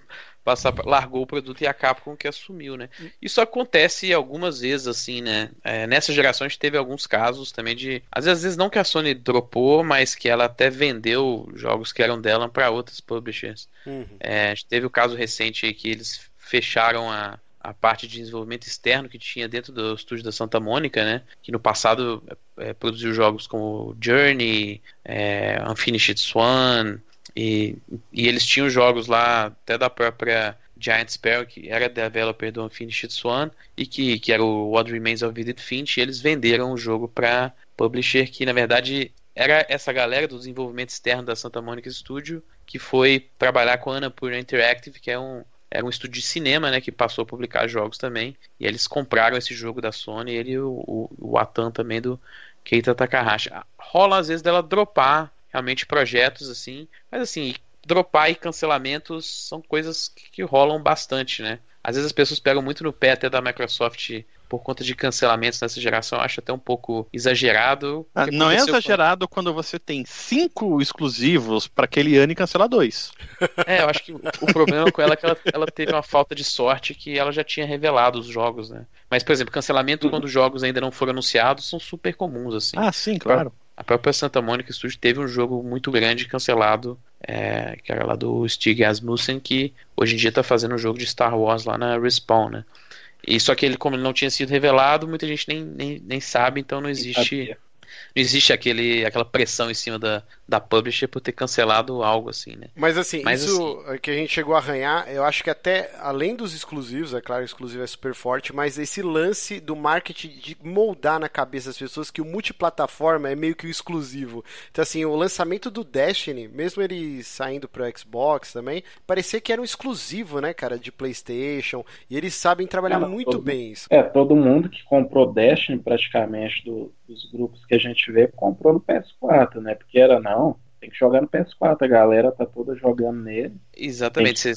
passar, largou o produto e a Capcom que assumiu, né? Isso acontece algumas vezes, assim, né? É, nessa geração a gente teve alguns casos também de. Às vezes, às vezes não que a Sony dropou, mas que ela até vendeu jogos que eram dela para outras publishers. Uhum. É, a gente teve o caso recente aí que eles fecharam a, a parte de desenvolvimento externo que tinha dentro do estúdio da Santa Mônica, né? Que no passado é, produziu jogos como Journey, é, Unfinished Swan, e, e eles tinham jogos lá, até da própria Giant Sparrow, que era developer do Unfinished Swan, e que, que era o What Remains of Edith Finch, e eles venderam o jogo para publisher que, na verdade, era essa galera do desenvolvimento externo da Santa Monica Studio, que foi trabalhar com a Annapurna Interactive, que é um, era um estúdio de cinema, né, que passou a publicar jogos também, e eles compraram esse jogo da Sony, ele e o, o, o Atan também do Keita Takahashi. Rola às vezes dela dropar realmente projetos assim. Mas assim, dropar e cancelamentos são coisas que, que, rolam bastante, né? Às vezes as pessoas pegam muito no pé até da Microsoft por conta de cancelamentos nessa geração, eu acho até um pouco exagerado. Ah, não é exagerado com... quando você tem cinco exclusivos para aquele ano e cancela dois. É, eu acho que o problema com ela é que ela, ela, teve uma falta de sorte que ela já tinha revelado os jogos, né? Mas, por exemplo, cancelamento uhum. quando os jogos ainda não foram anunciados são super comuns, assim. Ah, sim, claro. A própria Santa Mônica Studio teve um jogo muito grande cancelado, é, que era lá do Stig Asmussen, que hoje em dia está fazendo um jogo de Star Wars lá na Respawn, né? E só que ele, como ele não tinha sido revelado, muita gente nem, nem, nem sabe, então não existe não existe aquele, aquela pressão em cima da, da publisher por ter cancelado algo assim, né? Mas assim, Mas, isso assim, que a gente chegou a arranhar, eu acho que até além dos exclusivos, é claro, o exclusivo é super forte, mas esse lance do marketing de moldar na cabeça das pessoas que o multiplataforma é meio que o exclusivo. Então assim, o lançamento do Destiny, mesmo ele saindo pro Xbox também, parecia que era um exclusivo, né, cara, de PlayStation, e eles sabem trabalhar é, muito todo, bem isso. É, todo mundo que comprou Destiny praticamente do, dos grupos que a gente vê comprou no PS4, né? Porque era não, tem que jogar no PS4, a galera tá toda jogando nele. Exatamente.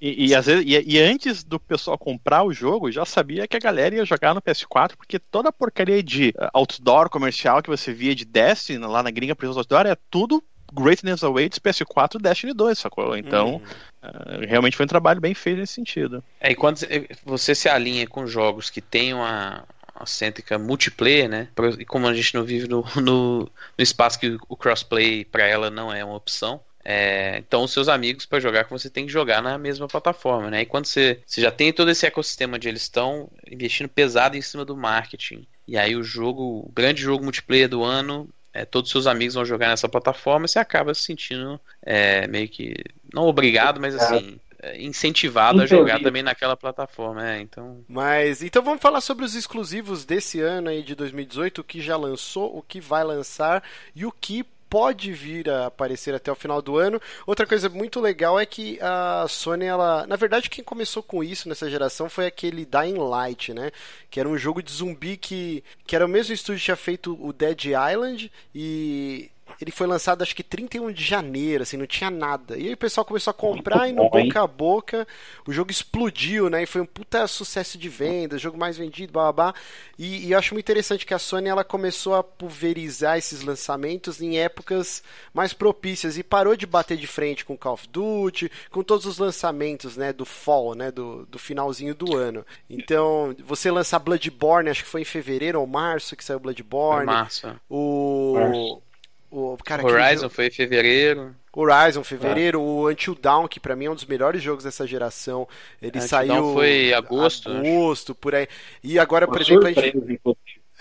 E, e, às vezes, e, e, antes do pessoal comprar o jogo, já sabia que a galera ia jogar no PS4, porque toda a porcaria de uh, outdoor comercial que você via de Destiny lá na gringa Prisão Outdoor é tudo Greatness Awaits PS4 Destiny 2, sacou? Então, uhum. uh, realmente foi um trabalho bem feito nesse sentido. É, e quando você se alinha com jogos que tem uma, uma cêntrica multiplayer, né? E como a gente não vive no, no, no espaço que o crossplay para ela não é uma opção, é, então, os seus amigos para jogar com você tem que jogar na mesma plataforma, né? E quando você, você já tem todo esse ecossistema onde eles estão investindo pesado em cima do marketing, e aí o jogo, o grande jogo multiplayer do ano, é, todos os seus amigos vão jogar nessa plataforma, você acaba se sentindo é, meio que não obrigado, mas assim incentivado Entendi. a jogar também naquela plataforma, é, então. Mas então vamos falar sobre os exclusivos desse ano aí de 2018, o que já lançou, o que vai lançar e o que pode vir a aparecer até o final do ano. Outra coisa muito legal é que a Sony, ela, na verdade, quem começou com isso nessa geração foi aquele Dying Light, né? Que era um jogo de zumbi que, que era o mesmo estúdio que tinha feito o Dead Island e ele foi lançado acho que 31 de janeiro, assim, não tinha nada. E aí o pessoal começou a comprar e no boca a boca o jogo explodiu, né? E foi um puta sucesso de vendas, jogo mais vendido, babá. E, e eu acho muito interessante que a Sony ela começou a pulverizar esses lançamentos em épocas mais propícias e parou de bater de frente com Call of Duty, com todos os lançamentos, né, do fall, né, do, do finalzinho do ano. Então, você lançar Bloodborne, acho que foi em fevereiro ou março que saiu Bloodborne. Março. O março. O, cara, Horizon foi em fevereiro. Horizon, fevereiro, é. o Until Dawn, que para mim é um dos melhores jogos dessa geração. Ele Until saiu. Dawn foi agosto. Agosto, por aí. E agora, por exemplo, a gente...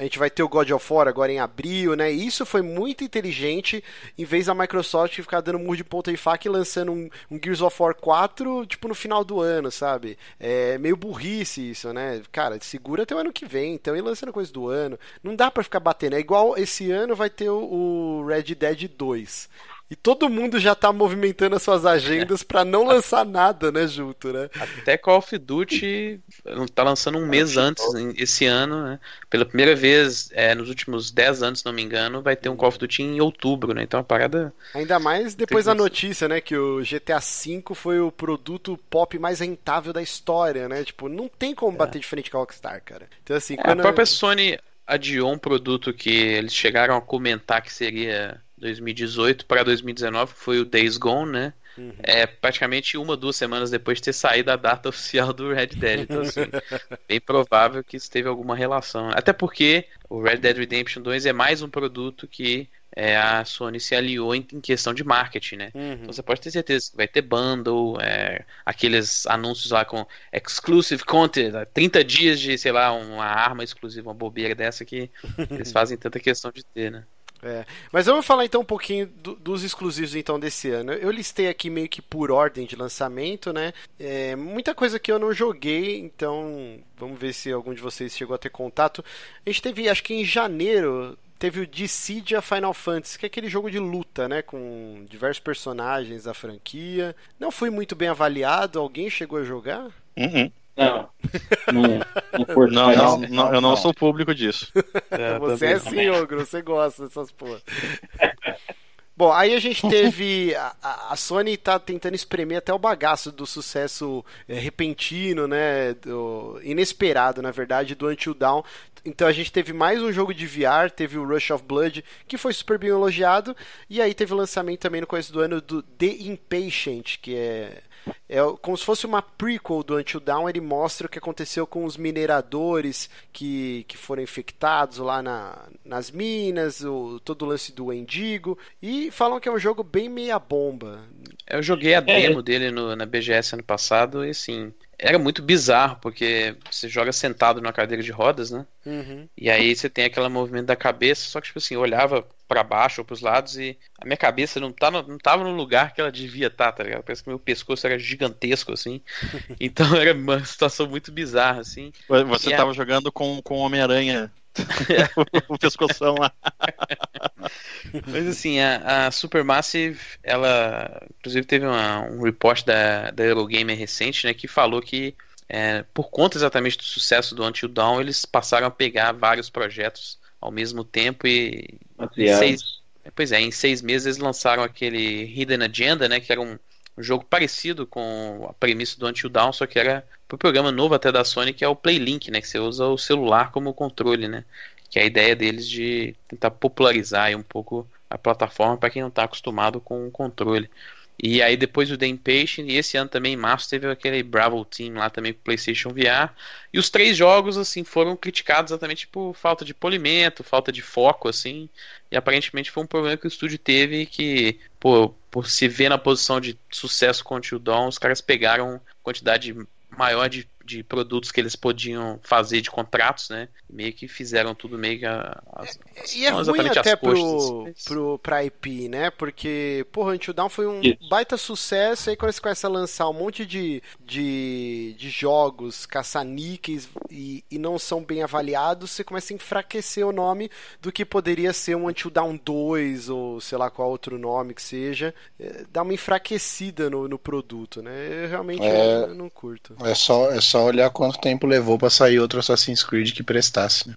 a gente vai ter o God of War agora em abril, né? Isso foi muito inteligente, em vez da Microsoft ficar dando murro de ponta e faca e lançando um, um, Gears of War 4, tipo, no final do ano, sabe? É meio burrice isso, né? Cara, segura até o ano que vem, então, e lançando coisa do ano. Não dá para ficar batendo. É igual esse ano vai ter o, o Red Dead 2. E todo mundo já tá movimentando as suas agendas para não lançar nada, né, junto, né? Até Call of Duty tá lançando um mês antes, esse ano, né? Pela primeira vez é, nos últimos 10 anos, se não me engano, vai ter um Call of Duty em outubro, né? Então a parada. Ainda mais depois da notícia, né? Que o GTA V foi o produto pop mais rentável da história, né? Tipo, não tem como é. bater de frente com a Rockstar, cara. Então, assim, é, quando... A própria Sony adiou um produto que eles chegaram a comentar que seria 2018 para 2019, foi o Days Gone, né? Uhum. É praticamente uma, duas semanas depois de ter saído a data oficial do Red Dead. Então, assim, bem provável que isso teve alguma relação. Até porque o Red Dead Redemption 2 é mais um produto que é, a Sony se aliou em, em questão de marketing, né? Uhum. Então você pode ter certeza que vai ter bundle, é, aqueles anúncios lá com exclusive content, 30 dias de, sei lá, uma arma exclusiva, uma bobeira dessa que eles fazem tanta questão de ter, né? É. Mas vamos falar então um pouquinho do, dos exclusivos então desse ano. Eu listei aqui meio que por ordem de lançamento, né? É, muita coisa que eu não joguei, então vamos ver se algum de vocês chegou a ter contato. A gente teve, acho que em janeiro, teve o Dissidia Final Fantasy, que é aquele jogo de luta, né? Com diversos personagens da franquia. Não foi muito bem avaliado. Alguém chegou a jogar? Uhum. Não. Não, não, não, não, eu não sou público disso. É, você é sim, Ogro, você gosta dessas porra. Bom, aí a gente teve. A, a, Sony tá tentando espremer até o bagaço do sucesso é, repentino, né? Do, inesperado, na verdade, do Until Dawn. Então a gente teve mais um jogo de VR, teve o Rush of Blood, que foi super bem elogiado. E aí teve o lançamento também no começo do ano do The Impatient, que é é como se fosse uma prequel do Until Dawn, ele mostra o que aconteceu com os mineradores que, que foram infectados lá na, nas minas, o, todo o lance do Endigo, e falam que é um jogo bem meia bomba. Eu joguei a é. demo é. dele no, na BGS ano passado e assim, era muito bizarro, porque você joga sentado numa cadeira de rodas, né? Uhum. E aí você tem aquele movimento da cabeça, só que, tipo assim, eu olhava para baixo ou pros lados e a minha cabeça não, tá no, não tava no lugar que ela devia estar, tá, tá ligado? Parece que meu pescoço era gigantesco, assim. então era uma situação muito bizarra, assim. Você e tava a... jogando com, com Homem-Aranha o pescoção lá. Mas assim, a, a Supermassive, ela inclusive teve uma, um report da, da Eurogamer recente, né, que falou que é, por conta exatamente do sucesso do Until Dawn, eles passaram a pegar vários projetos ao mesmo tempo e seis, pois é, em seis meses eles lançaram aquele Hidden Agenda, né, que era um, um jogo parecido com a premissa do Until Dawn, só que era pro programa novo até da Sony, que é o Playlink, né, que você usa o celular como controle, né, que é a ideia deles de tentar popularizar um pouco a plataforma para quem não está acostumado com o controle. E aí depois o The Impatient, e esse ano também, em março, teve aquele Bravo Team lá também pro PlayStation VR. E os três jogos, assim, foram criticados exatamente por falta de polimento, falta de foco, assim. E aparentemente foi um problema que o estúdio teve que, por, por se ver na posição de sucesso com o Dawn, os caras pegaram quantidade maior de de produtos que eles podiam fazer de contratos, né? Meio que fizeram tudo meio que as, e é ruim até pro, pro, pra IP, né? Porque, porra, Until Dawn foi um Isso. baita sucesso, aí quando você começa a lançar um monte de, de, de jogos caça-níqueis e, e não são bem avaliados, você começa a enfraquecer o nome do que poderia ser um Until Dawn 2 ou sei lá qual outro nome que seja. É, dá uma enfraquecida no, no produto, né? Eu realmente é, eu não curto. É só, é só olhar quanto tempo levou para sair outro Assassin's Creed que prestasse. Né?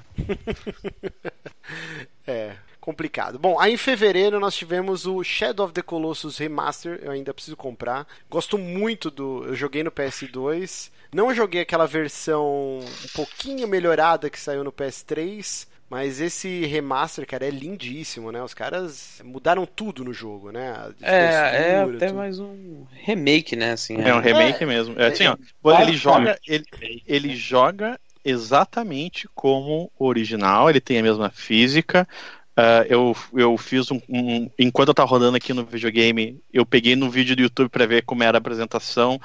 é complicado. Bom, aí em fevereiro nós tivemos o Shadow of the Colossus Remaster, eu ainda preciso comprar. Gosto muito do, eu joguei no PS2, não joguei aquela versão um pouquinho melhorada que saiu no PS3. Mas esse remaster, cara, é lindíssimo, né? Os caras mudaram tudo no jogo, né? É, é até tudo. mais um remake, né? Assim, é, é um remake é, mesmo. É, assim, ó, é, ele joga, ele, ele joga exatamente como o original, ele tem a mesma física. Uh, eu, eu fiz um, um, Enquanto eu tava rodando aqui no videogame, eu peguei no vídeo do YouTube para ver como era a apresentação.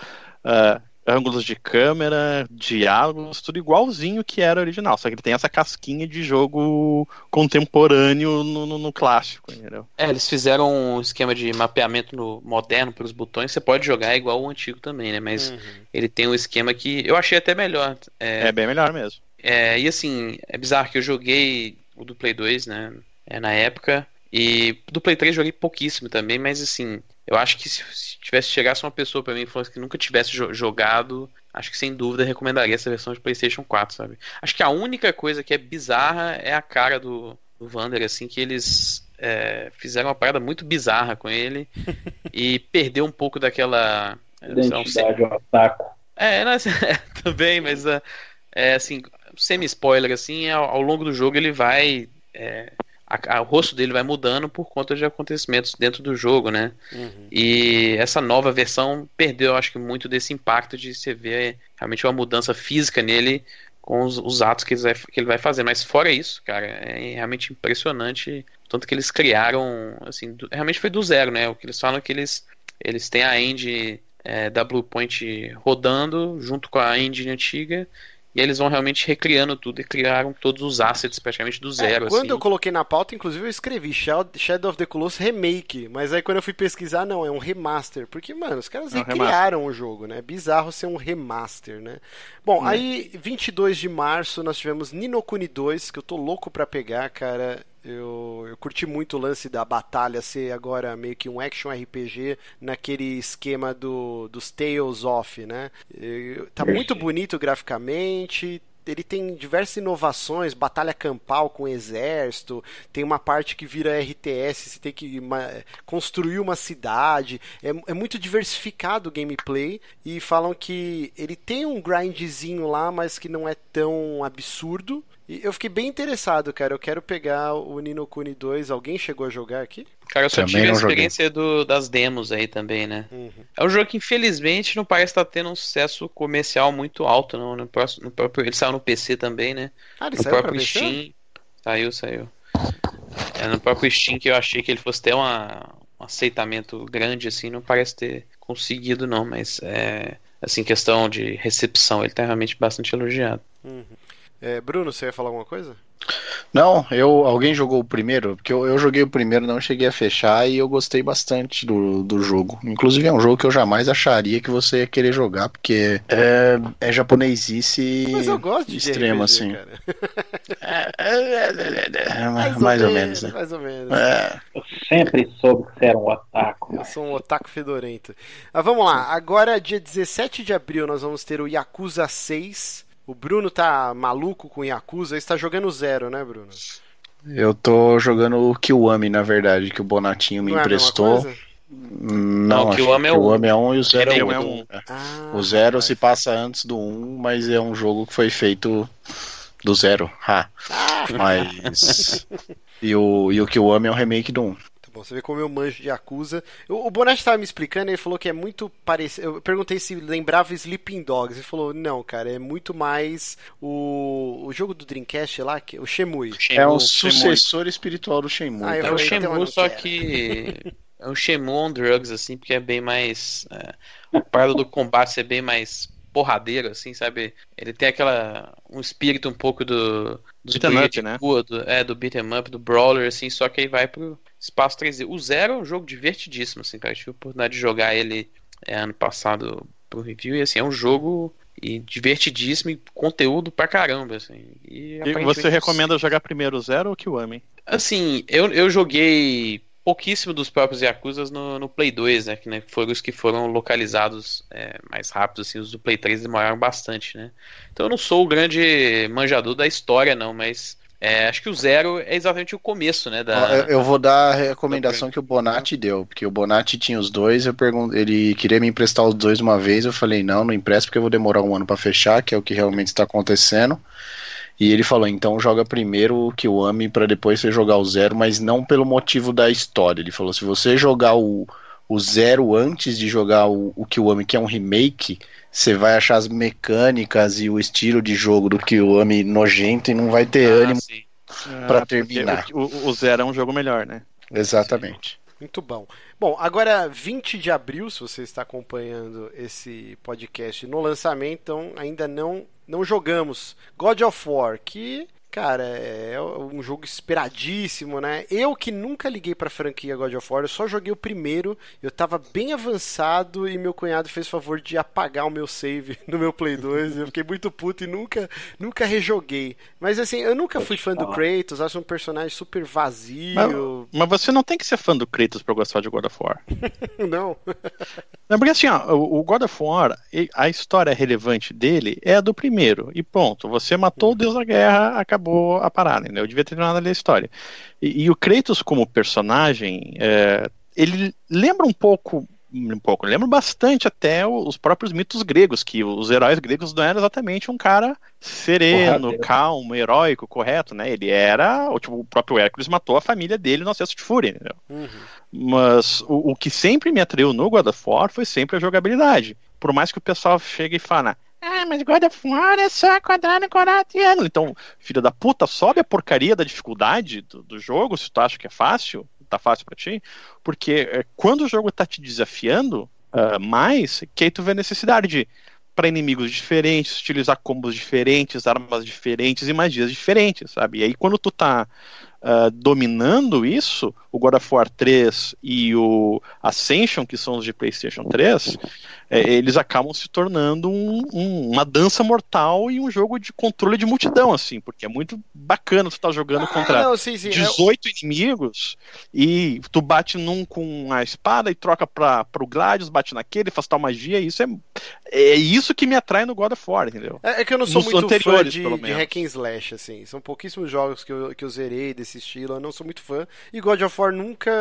Uh, ângulos de câmera, diálogos, tudo igualzinho que era original. Só que ele tem essa casquinha de jogo contemporâneo no, no, no clássico, entendeu? É, eles fizeram um esquema de mapeamento no moderno para os botões. Você pode jogar igual o antigo também, né? Mas uhum. ele tem um esquema que eu achei até melhor. É, é bem melhor mesmo. É, e assim, é bizarro que eu joguei o do Play 2, né? É, na época. E do Play 3 joguei pouquíssimo também, mas assim, eu acho que se, se tivesse chegasse uma pessoa para mim e falasse que nunca tivesse jo jogado, acho que sem dúvida recomendaria essa versão de PlayStation 4, sabe? Acho que a única coisa que é bizarra é a cara do, do Vander, assim, que eles é, fizeram uma parada muito bizarra com ele e perdeu um pouco daquela. Identidade um, otaku. É, não, é, também, mas é, é assim, semi-spoiler, assim, ao, ao, longo do jogo ele vai. É, a, a, o rosto dele vai mudando por conta de acontecimentos dentro do jogo, né? Uhum. E essa nova versão perdeu, acho que, muito desse impacto de você ver realmente uma mudança física nele com os, os atos que ele, vai, que ele vai fazer. Mas fora isso, cara, é realmente impressionante tanto que eles criaram, assim, do, realmente foi do zero, né? O que eles falam é que eles, eles têm a engine é, da Bluepoint rodando junto com a engine antiga e eles vão realmente recriando tudo e criaram todos os assets praticamente do é, zero. É, quando assim. eu coloquei na pauta, inclusive eu escrevi Shadow of the Colossus Remake, mas aí quando eu fui pesquisar, não, é um remaster. Porque, mano, os caras é recriaram o jogo, né? É bizarro ser um remaster, né? Bom, hum. aí 22 de março nós tivemos Ninokuni 2, que eu tô louco pra pegar, cara. Eu, eu curti muito o lance da batalha ser agora meio que um action RPG naquele esquema do, dos Tales of, né? Eu, tá muito bonito graficamente, ele tem diversas inovações, batalha campal com exército, tem uma parte que vira RTS, você tem que uma, construir uma cidade, é, é, muito diversificado o gameplay, e falam que ele tem um grindzinho lá, mas que não é tão absurdo, e eu fiquei bem interessado, cara. Eu quero pegar o Nino Kuni 2. Alguém chegou a jogar aqui? Cara, eu só também tive a experiência do, das demos aí também, né? Uhum. É um jogo que infelizmente não parece estar tendo um sucesso comercial muito alto, não. No, próximo, no próprio, ele saiu no PC também, né? Ah, ele no saiu próprio Steam. Saiu, saiu. É, no próprio Steam que eu achei que ele fosse ter uma, um aceitamento grande, assim, não parece ter conseguido, não. Mas é. Assim, questão de recepção, ele tá realmente bastante elogiado. Uhum. É, Bruno, você ia falar alguma coisa? Não, eu alguém jogou o primeiro, porque eu, eu joguei o primeiro, não cheguei a fechar e eu gostei bastante do, do jogo. Inclusive é um jogo que eu jamais acharia que você ia querer jogar, porque é, é japonesice Mas eu gosto de extremo, RPG, assim. É, é, é, mais, mais ou menos, né? Mais ou menos. Eu sempre soube que você era um otaku. Eu sou um otaku fedorento. Mas vamos lá, agora dia 17 de abril nós vamos ter o Yakuza 6 o Bruno tá maluco com Yakuza, está jogando zero, né, Bruno? Eu tô jogando o Kiwami, na verdade, que o Bonatinho me Não emprestou. É não, o Kiwami é, um. é um e o zero é, é um. Ah, o zero se passa antes do um, mas é um jogo que foi feito do zero. Ha. Ah. Mas. e o, e o Kiwami é um remake do 1. Bom, você vê como eu manjo de Yakuza. O, o Bonatti estava me explicando, ele falou que é muito parecido. Eu perguntei se lembrava Sleeping Dogs. Ele falou, não, cara, é muito mais o, o jogo do Dreamcast lá, que, o Shemui. É o sucessor espiritual do Shenmue. Ah, é o Shenmue, só que. É um Shenmue on drugs, assim, porque é bem mais. É, a parada do combate ser bem mais porradeiro, assim, sabe? Ele tem aquela. um espírito um pouco do. Do beat'em up, né? Do, é, do beat'em up, do brawler, assim, só que aí vai pro espaço 3D. O Zero é um jogo divertidíssimo, assim, cara. Eu tive a oportunidade de jogar ele é, ano passado pro review e, assim, é um jogo e divertidíssimo e conteúdo pra caramba, assim. E, e você recomenda jogar primeiro o Zero ou o Kiwami? Assim, eu, eu joguei pouquíssimo dos próprios Yakuza no, no Play 2, né? Que né, foram os que foram localizados é, mais rápido, assim, os do Play 3 demoraram bastante, né? Então eu não sou o grande manjador da história, não, mas é, acho que o zero é exatamente o começo, né? Da, eu, eu vou dar a recomendação que o Bonatti deu, porque o Bonatti tinha os dois, eu pergunto, ele queria me emprestar os dois uma vez, eu falei, não, não empresta porque eu vou demorar um ano para fechar, que é o que realmente está acontecendo. E ele falou, então joga primeiro o Kiwami para depois você jogar o zero, mas não pelo motivo da história. Ele falou, se você jogar o, o zero antes de jogar o, o Kiwami, que é um remake, você vai achar as mecânicas e o estilo de jogo do Kiwami nojento e não vai ter ah, ânimo para ah, terminar. O, o, Zero é um jogo melhor, né? Exatamente. Muito bom. Bom, agora 20 de abril, se você está acompanhando esse podcast no lançamento, então ainda não não jogamos God of War, que Cara, é um jogo esperadíssimo, né? Eu que nunca liguei pra franquia God of War, eu só joguei o primeiro, eu tava bem avançado e meu cunhado fez favor de apagar o meu save no meu Play 2. Eu fiquei muito puto e nunca, nunca rejoguei. Mas assim, eu nunca fui fã do Kratos, acho um personagem super vazio. Mas, mas você não tem que ser fã do Kratos pra gostar de God of War. não. Não, porque assim, ó, o God of War, a história relevante dele é a do primeiro. E ponto. Você matou o Deus da Guerra, acabou acabou a parada, né? Eu devia ter terminado ali a história. E, e o Kratos como personagem, é, ele lembra um pouco um pouco, lembra bastante até os próprios mitos gregos, que os heróis gregos não eram exatamente um cara sereno, Porra, calmo, heróico, correto, né? Ele era, tipo, o próprio Hércules matou a família dele no acesso de fúria, entendeu? Uhum. Mas o, o, que sempre me atraiu no God of War foi sempre a jogabilidade. Por mais que o pessoal chegue e fale, ah, mas God of War é só quadrado quadrado. Então, filho da puta, sobe a porcaria da dificuldade do, do jogo, se tu acha que é fácil, tá fácil para ti, porque é, quando o jogo tá te desafiando uh, mais, que aí tu vê a necessidade de para inimigos diferentes, utilizar combos diferentes, armas diferentes e magias diferentes, sabe? E aí quando tu tá uh, dominando isso, o God of War 3 e o Ascension, que são os de PlayStation 3, é, eles acabam se tornando um, um, uma dança mortal e um jogo de controle de multidão, assim, porque é muito bacana tu estar tá jogando ah, contra não, sim, sim. 18 é... inimigos e tu bate num com a espada e troca para o Gladius, bate naquele, faz tal magia, e isso é, é isso que me atrai no God of War, entendeu? É, é que eu não sou Nos muito fã de, de hack and slash, assim, são pouquíssimos jogos que eu, que eu zerei desse estilo, eu não sou muito fã, e God of War nunca,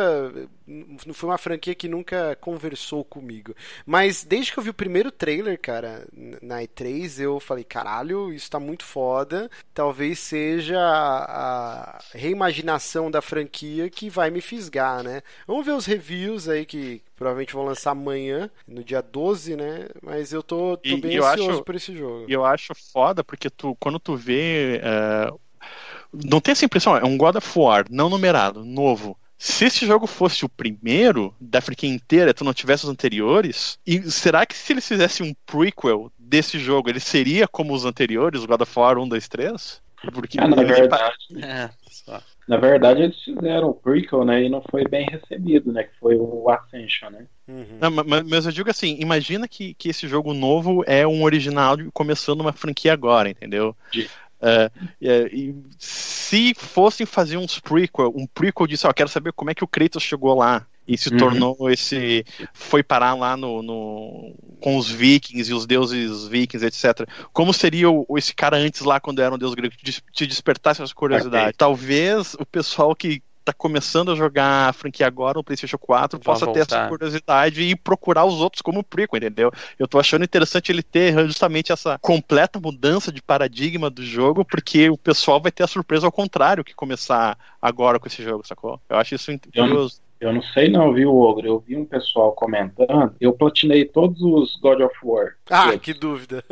foi uma franquia que nunca conversou comigo, mas desde que eu vi o primeiro trailer, cara, na E3, eu falei, caralho, isso tá muito foda. Talvez seja a, reimaginação da franquia que vai me fisgar, né? Vamos ver os reviews aí que provavelmente vão lançar amanhã, no dia 12, né? Mas eu tô, tô bem ansioso acho, por esse jogo. E eu acho foda, porque tu, quando tu vê. Uh, não tem essa impressão, é um God of War não numerado, novo se esse jogo fosse o primeiro da franquia inteira, tu não tivesse os anteriores, e será que se eles fizessem um prequel desse jogo, ele seria como os anteriores, o God of War 1, 2, 3? Porque ah, na verdade, é, na verdade eles fizeram o prequel, né, e não foi bem recebido, né, que foi o Ascension, né. Uhum. Não, mas, mas, eu digo assim, imagina que, que esse jogo novo é um original começando uma franquia agora, entendeu? De... É, e, se fossem fazer uns prequel, um prequel disso, ó, quero saber como é que o Kratos chegou lá e se uhum. tornou esse. foi parar lá no, no, com os vikings e os deuses vikings, etc. Como seria o, esse cara antes lá, quando era um deus grego, te despertasse essa curiosidade? Okay. Talvez o pessoal que tá começando a jogar a franquia agora no PlayStation 4 possa ter essa curiosidade e procurar os outros como prequel, entendeu? Eu tô achando interessante ele ter justamente essa completa mudança de paradigma do jogo, porque o pessoal vai ter a surpresa ao contrário que começar agora com esse jogo, sacou? Eu acho isso curioso. Eu não sei não, viu, Ogro? Eu vi um pessoal comentando. Eu platinei todos os God of War. Ah, todos. que dúvida.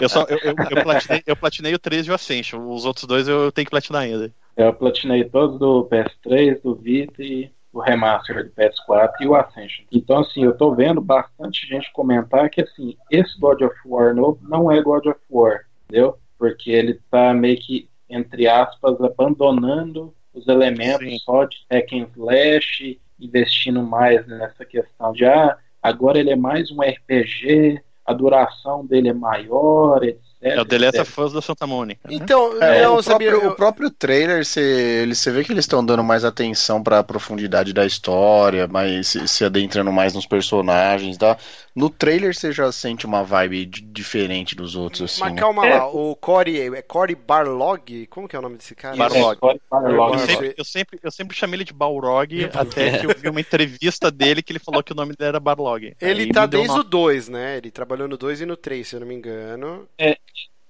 eu, só, eu, eu, eu, platinei, eu platinei o 3 e o Ascension. Os outros dois eu tenho que platinar ainda. Eu platinei todos do PS3, do Vita e o remaster do PS4 e o Ascension. Então, assim, eu tô vendo bastante gente comentar que, assim, esse God of War novo não é God of War, entendeu? Porque ele tá meio que, entre aspas, abandonando os elementos Sim. só de hack and slash, investindo mais nessa questão de, ah, agora ele é mais um RPG, a duração dele é maior, etc é o The Last of Us da Santa Mônica. Né? Então, é, não, o, sabia, próprio, eu... o próprio trailer, você, você vê que eles estão dando mais atenção para a profundidade da história, mas se, se, adentrando mais nos personagens. Tá? No trailer você já sente uma vibe diferente dos outros. Assim, mas calma né? lá, o Cory, é Cory Barlog? Como que é o nome desse cara? Barlog. É, Barlog. Eu, sempre, eu, sempre, eu sempre chamei ele de Balrog, até que eu vi uma entrevista dele que ele falou que o nome dele era Barlog. Ele Aí tá desde o 2, né? Ele trabalhou no 2 e no 3, se eu não me engano. É,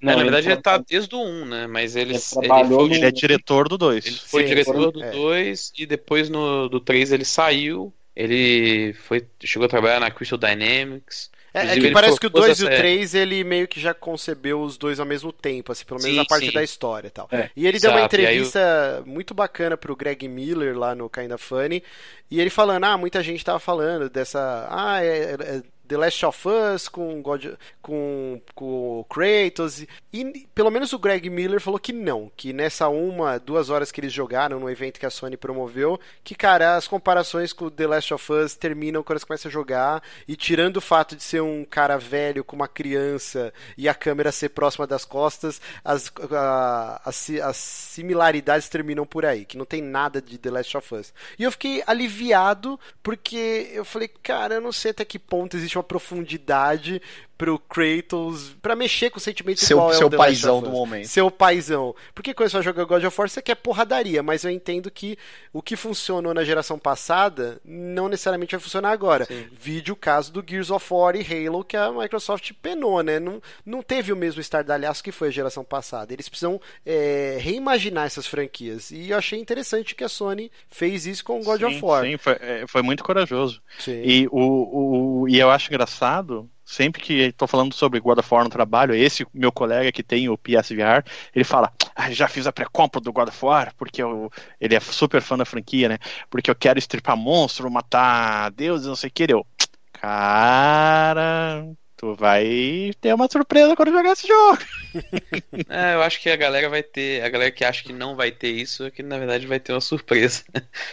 não, é, na verdade, ele, ele tá desde o 1, né? Mas ele, ele, ele, foi, ele é diretor do 2. Ele foi Sim, diretor do 2 é. e depois no, do 3 ele saiu. Ele foi, chegou a trabalhar na Crystal Dynamics. É, é que parece que o propôs 2 e o essa- 3 ele meio que já concebeu os dois ao mesmo tempo, assim, pelo menos Sim, a parte sim. da história e tal. É. E ele deu uma entrevista muito bacana pro Greg Miller lá no Kinda Funny, e ele falando, ah, muita gente tava falando dessa, ah, é, é The Last of Us com God, com, com Kratos, e, e pelo menos o Greg Miller falou que não, que nessa uma, duas horas que eles jogaram no evento que a Sony promoveu, que, cara, as comparações com The Last of Us terminam quando eles começam a jogar, e tirando o fato de ser um cara velho com uma criança e a câmera ser próxima das costas, as, a- as, as similaridades terminam por aí, que não tem nada de The Last of Us. E eu fiquei aliviado, porque eu falei, cara, eu não sei até que ponto existe uma profundidade pro Kratos, pra mexer com o sentimento Seu- igual é seu o The Last paizão do momento. Seu paizão. Porque quando você vai jogar God of War, você quer porradaria, mas eu entendo que o que funcionou na geração passada não necessariamente vai funcionar agora. Vídeo o caso do Gears of War e Halo que a Microsoft penou, né? Não, não teve o mesmo estardalhaço que foi a geração passada. Eles precisam é, reimaginar essas franquias. E eu achei interessante que a Sony fez isso com o God sim, of War. Sim, foi, é, foi muito corajoso. Sim. E, o, o, e eu acho engraçado, sempre que estou falando sobre God of War no trabalho, esse meu colega que tem o PSVR, ele fala: ah, já fiz a pré-compra do God of War, porque eu, ele é super fã da franquia, né? Porque eu quero estripar monstro, matar deuses, não sei o que. Eu, cara, tu vai ter uma surpresa quando jogar esse jogo. É, eu acho que a galera vai ter. A galera que acha que não vai ter isso, é que na verdade vai ter uma surpresa.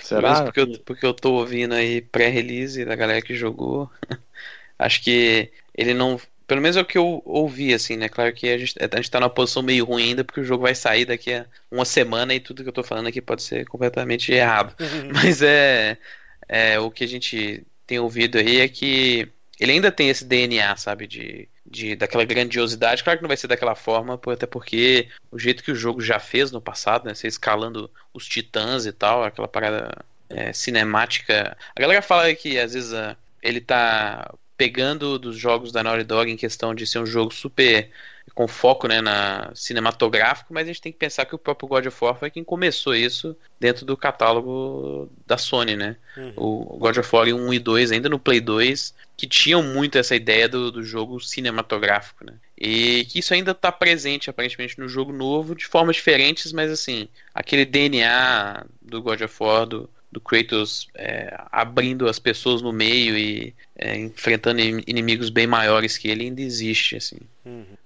Será? porque eu, porque eu tô ouvindo aí pré-release da galera que jogou. Acho que ele não. Pelo menos é o que eu ouvi, assim, né? Claro que a gente, a gente tá numa posição meio ruim ainda, porque o jogo vai sair daqui a uma semana e tudo que eu tô falando aqui pode ser completamente errado. Mas é, é. O que a gente tem ouvido aí é que ele ainda tem esse DNA, sabe? De, de, daquela grandiosidade. Claro que não vai ser daquela forma, até porque o jeito que o jogo já fez no passado, né? Você escalando os titãs e tal, aquela parada é, cinemática. A galera fala que às vezes a- ele tá pegando dos jogos da Naughty Dog em questão de ser um jogo super com foco né, na cinematográfico, mas a gente tem que pensar que o próprio God of War foi quem começou isso dentro do catálogo da Sony, né? O God of War 1 e 2, ainda no Play 2, que tinham muito essa ideia do, do jogo cinematográfico, né? E que isso ainda está presente, aparentemente, no jogo novo, de formas diferentes, mas assim, aquele DNA do God of War, do, do Kratos é, abrindo as pessoas no meio e é, enfrentando in- inimigos bem maiores que ele ainda existe, assim.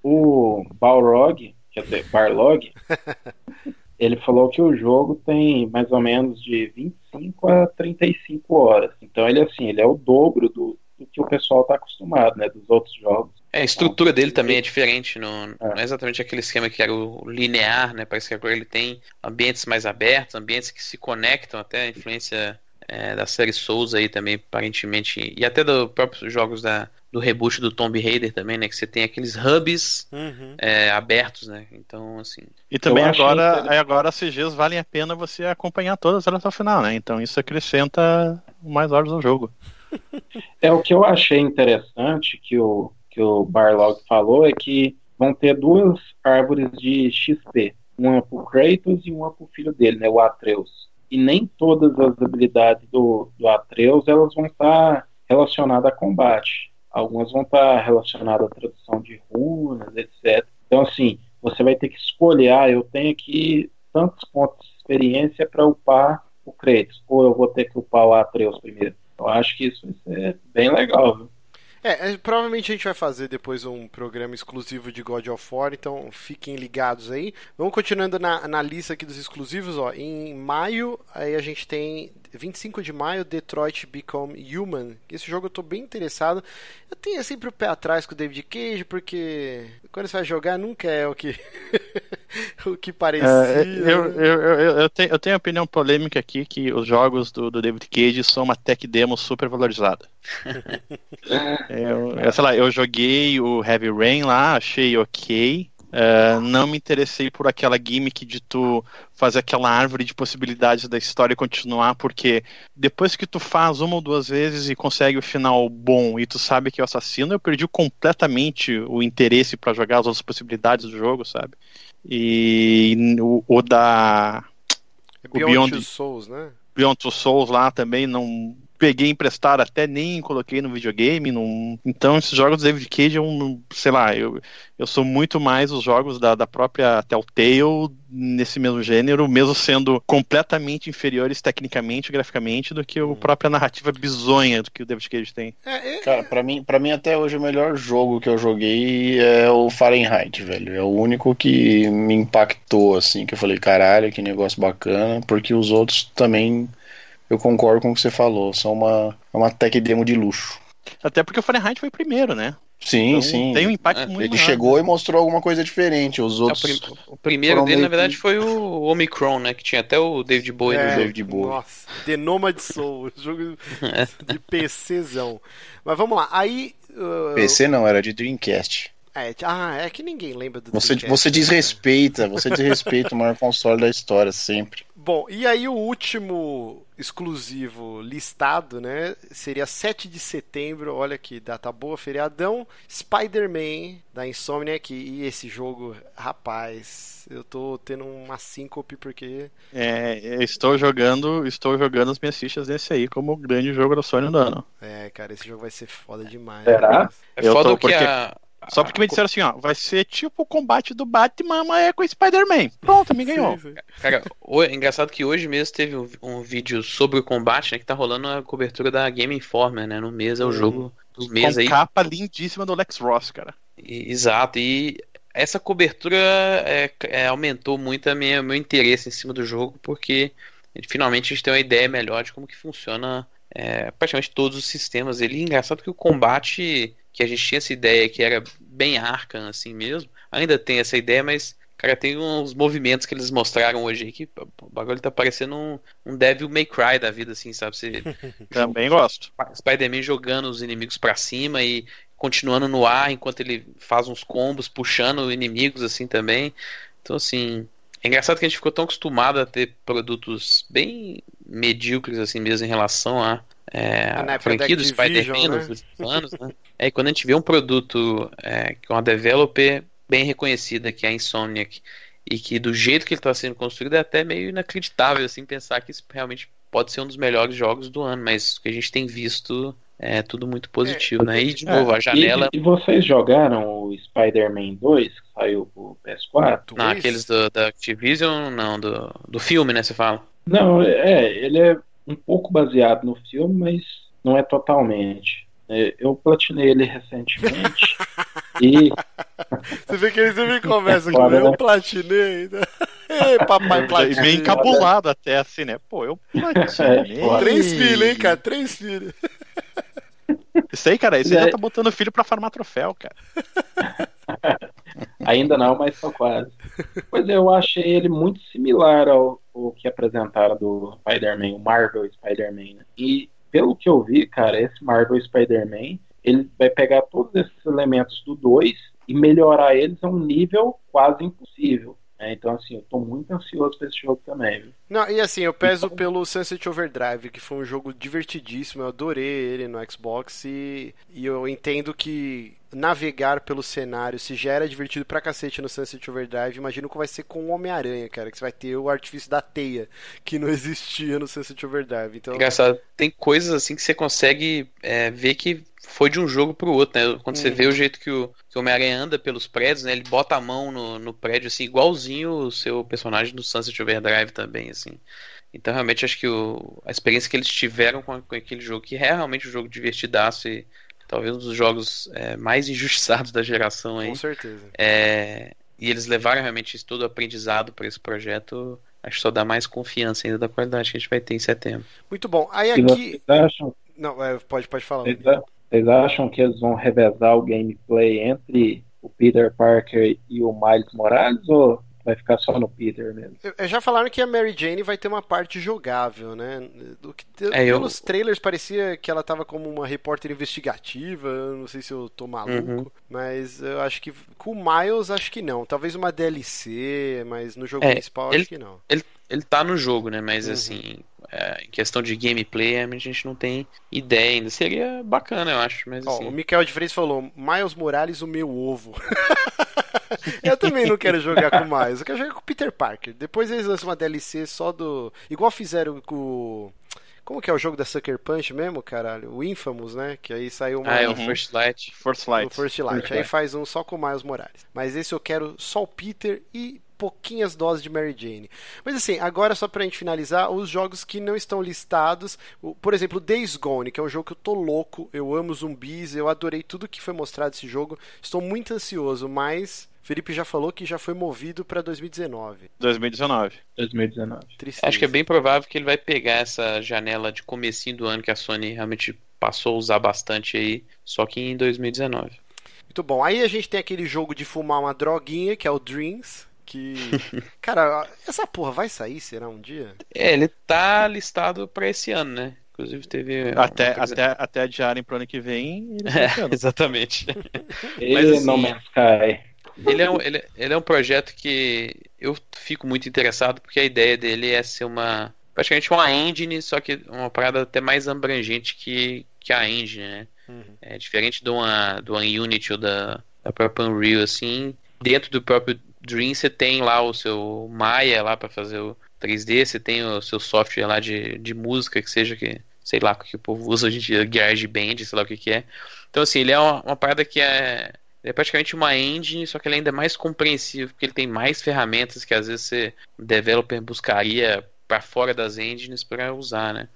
O Balrog, quer dizer, Barlog, ele falou que o jogo tem mais ou menos de 25 a 35 horas. Então ele assim, ele é o dobro do, do que o pessoal está acostumado, né, dos outros jogos. É, a estrutura dele também é diferente, não, É. não é exatamente aquele esquema que era o linear, né? Parece que agora ele tem ambientes mais abertos, ambientes que se conectam, até a influência é, da série Souls aí também, aparentemente, e até dos próprios jogos da, do reboot do Tomb Raider também, né? Que você tem aqueles hubs Uhum. é, abertos, né? Então, assim, E também agora, agora as CGs valem a pena você acompanhar todas elas até o final, né? Então isso acrescenta mais horas ao jogo. É o que eu achei interessante que o que o Barlog falou é que vão ter duas árvores de XP, uma pro Kratos e uma pro filho dele, né, o Atreus. E nem todas as habilidades do, do Atreus elas vão estar relacionadas a combate. Algumas vão estar relacionadas à tradução de runas, etc. Então assim, você vai ter que escolher, ah, eu tenho aqui tantos pontos de experiência para upar o Kratos, ou eu vou ter que upar o Atreus primeiro. Eu acho que isso vai ser bem legal, viu? É, é, provavelmente a gente vai fazer depois um programa exclusivo de God of War, então fiquem ligados aí. Vamos continuando na, na lista aqui dos exclusivos, ó. Em maio, aí a gente tem 25 de maio, Detroit Become Human. Esse jogo eu tô bem interessado. Eu tenho sempre o pé atrás com o David Cage, porque quando você vai jogar nunca é o que o que parecia. É, eu, né? eu, eu, eu, tenho, eu tenho a opinião polêmica aqui que os jogos do, do David Cage são uma tech demo super valorizada. eu, eu, sei lá, eu joguei o Heavy Rain lá, achei ok. Uh, não me interessei por aquela gimmick de tu fazer aquela árvore de possibilidades da história continuar, porque depois que tu faz uma ou duas vezes e consegue o final bom e tu sabe que é o assassino, eu perdi completamente o interesse para jogar as outras possibilidades do jogo, sabe? E o, o da É Beyond, Beyond- Two Souls, né? Beyond Two Souls lá também não peguei emprestado, até nem coloquei no videogame. Num... Então, esses jogos do David Cage é um, sei lá, eu, eu sou muito mais os jogos da, da própria Telltale nesse mesmo gênero, mesmo sendo completamente inferiores tecnicamente, graficamente, do que a própria narrativa bizonha do que o David Cage tem. É, é... Cara, pra mim, pra mim até hoje o melhor jogo que eu joguei é o Fahrenheit, velho. É o único que me impactou, assim, que eu falei, caralho, que negócio bacana, porque os outros também eu concordo com o que você falou, são uma, uma tech demo de luxo. Até porque o Fahrenheit foi o primeiro, né? Sim, então, sim. Tem um impacto é, muito Ele chegou e mostrou alguma coisa diferente. Os outros. É, o, prim o, primeiro dele, na verdade, foi o Omicron, né? Que tinha até o David Bowie é, no David Bowie. Nossa, The Nomad Soul, jogo de PCzão. Mas vamos lá. Aí. Uh... PC não, era de Dreamcast. É, ah, é que ninguém lembra do Você, Dreamcast, você desrespeita, né? você desrespeita o maior console da história, sempre. Bom, e aí o último exclusivo listado, né? Seria 7 de setembro, olha que data boa, feriadão. Spider-Man da Insomniac e esse jogo, rapaz, eu tô tendo uma síncope porque é, estou jogando, estou jogando as minhas fichas nesse aí como o grande jogo da Sony do ano. É, cara, esse jogo vai ser foda demais. Será? Né? É foda porque... que a só porque me disseram assim, ó, vai ser tipo o combate do Batman, mas é com o Spider-Man. Pronto, me ganhou. Sim, sim. Cara, o, é engraçado que hoje mesmo teve um, um, vídeo sobre o combate, né, que tá rolando a cobertura da Game Informer, né, no mês é o jogo do mês com aí. capa lindíssima do Lex Ross, cara. E, exato, e essa cobertura é, é, aumentou muito a minha, meu interesse em cima do jogo, porque finalmente a gente tem uma ideia melhor de como que funciona é, praticamente todos os sistemas. Ele é engraçado que o combate que a gente tinha essa ideia que era bem Arkham assim mesmo, ainda tem essa ideia, mas cara, tem uns movimentos que eles mostraram hoje aí que o bagulho tá parecendo um, um Devil May Cry da vida, assim, sabe? Você, Também gosto. Spider-Man jogando os inimigos para cima e continuando no ar enquanto ele faz uns combos, puxando inimigos assim também. Então, assim, é engraçado que a gente ficou tão acostumado a ter produtos bem medíocres assim mesmo em relação a é, a franquia do Spider-Man né? nos últimos anos, né? É, quando a gente vê um produto é, com uma developer bem reconhecida, que é a Insomniac, e que do jeito que ele está sendo construído é até meio inacreditável assim pensar que isso realmente pode ser um dos melhores jogos do ano, mas o que a gente tem visto é tudo muito positivo, é, né? E de novo, a janela. E, e vocês jogaram o Spider-Man 2, que saiu pro PS4? Não, aqueles do, da Activision, não, do, do filme, né? Você fala? Não, é, ele é um pouco baseado no filme, mas não é totalmente. É, eu platinei ele recentemente e. Você vê que ele sempre começa com eu platinei. Né? Ei, papai platinei. Bem encabulado até assim, né? Pô, eu platinei. É, Três filhos, hein, cara? Três filhos. Isso aí, cara, isso aí já tá botando filho pra farmar troféu, cara. Ainda não, mas só quase. Pois é, eu achei ele muito similar ao, ao que apresentaram do Spider-Man, o Marvel Spider-Man. Né? E pelo que eu vi, cara, esse Marvel Spider-Man, ele vai pegar todos esses elementos do 2 e melhorar eles a um nível quase impossível. É, então, assim, eu tô muito ansioso pra esse jogo também, viu? Não, e assim, eu peso então... pelo Sunset Overdrive, que foi um jogo divertidíssimo, eu adorei ele no Xbox e, e eu entendo que navegar pelo cenário, se já era divertido pra cacete no Sunset Overdrive, imagino que vai ser com o Homem-Aranha, cara, que você vai ter o artifício da teia, que não existia no Sunset Overdrive. Então... Engraçado, tem coisas assim que você consegue é, ver que foi de um jogo pro outro, né? Quando você vê o jeito que o, que o Homem-Aranha anda pelos prédios, né? Ele bota a mão no, no prédio, assim, igualzinho o seu personagem no Sunset Overdrive também, assim. Então, realmente, acho que o, a experiência que eles tiveram com, com aquele jogo, que é realmente um jogo divertidaço e talvez um dos jogos é, mais injustiçados da geração aí. Com certeza. É, e eles levaram realmente isso todo aprendizado para esse projeto. Acho que só dá mais confiança ainda da qualidade que a gente vai ter em setembro. Muito bom. Aí aqui. Não, é, pode, pode falar. Vocês, vocês acham que eles vão revezar o gameplay entre o Peter Parker e o Miles Morales? Ou vai ficar só no Peter mesmo. Já falaram que a Mary Jane vai ter uma parte jogável, né? Do que, é, pelos eu... trailers parecia que ela tava como uma repórter investigativa, não sei se eu tô maluco, uhum. mas eu acho que com o Miles acho que não. Talvez uma DLC, mas no jogo é, principal ele, acho que não. Ele, ele tá no jogo, né? Mas uhum. assim, é, em questão de gameplay, a gente não tem ideia ainda. Seria bacana, eu acho. Mas, assim... O Mikael de Freitas falou: Miles Morales, o meu ovo. eu também não quero jogar com Miles, eu quero jogar com o Peter Parker. Depois eles lançam uma DLC só do. Igual fizeram com Como que é o jogo da Sucker Punch mesmo, caralho? O Infamous, né? Que aí saiu uma. Ah, é o First Light. First Light. O First Light. First aí Light. faz um só com o Miles Morales. Mas esse eu quero só o Peter e pouquinhas doses de Mary Jane. Mas assim, agora só pra gente finalizar, os jogos que não estão listados, por exemplo, Days Gone, que é um jogo que eu tô louco, eu amo zumbis, eu adorei tudo que foi mostrado desse jogo, estou muito ansioso, mas Felipe já falou que já foi movido pra 2019. 2019. 2019. Tristeza. Acho que é bem provável que ele vai pegar essa janela de comecinho do ano que a Sony realmente passou a usar bastante aí, só que em 2019. Muito bom. Aí a gente tem aquele jogo de fumar uma droguinha, que é o Dreams, que... Cara, essa porra vai sair, será um dia? É, ele tá listado pra esse ano, né? Inclusive teve. Até, até, até adiarem pro ano que vem. Ele É, tá ficando. exatamente. E Mas, assim, No Man's Sky. Ele é, um, ele, ele é um projeto que eu fico muito interessado porque a ideia dele é ser uma. praticamente uma engine, só que uma parada até mais abrangente que, que a engine, né? Uhum. É diferente de uma, de uma Unity ou da, da própria Unreal, assim. Dentro do próprio Dream você tem lá o seu Maya lá para fazer o 3D, você tem o seu software lá de, de música, que seja que, sei lá, que o povo usa hoje em dia, GarageBand, sei lá o que que é. Então, assim, ele é uma, uma parada que é, é praticamente uma engine, só que ele ainda é mais compreensível, porque ele tem mais ferramentas que às vezes você, o developer, buscaria para fora das engines para usar, né?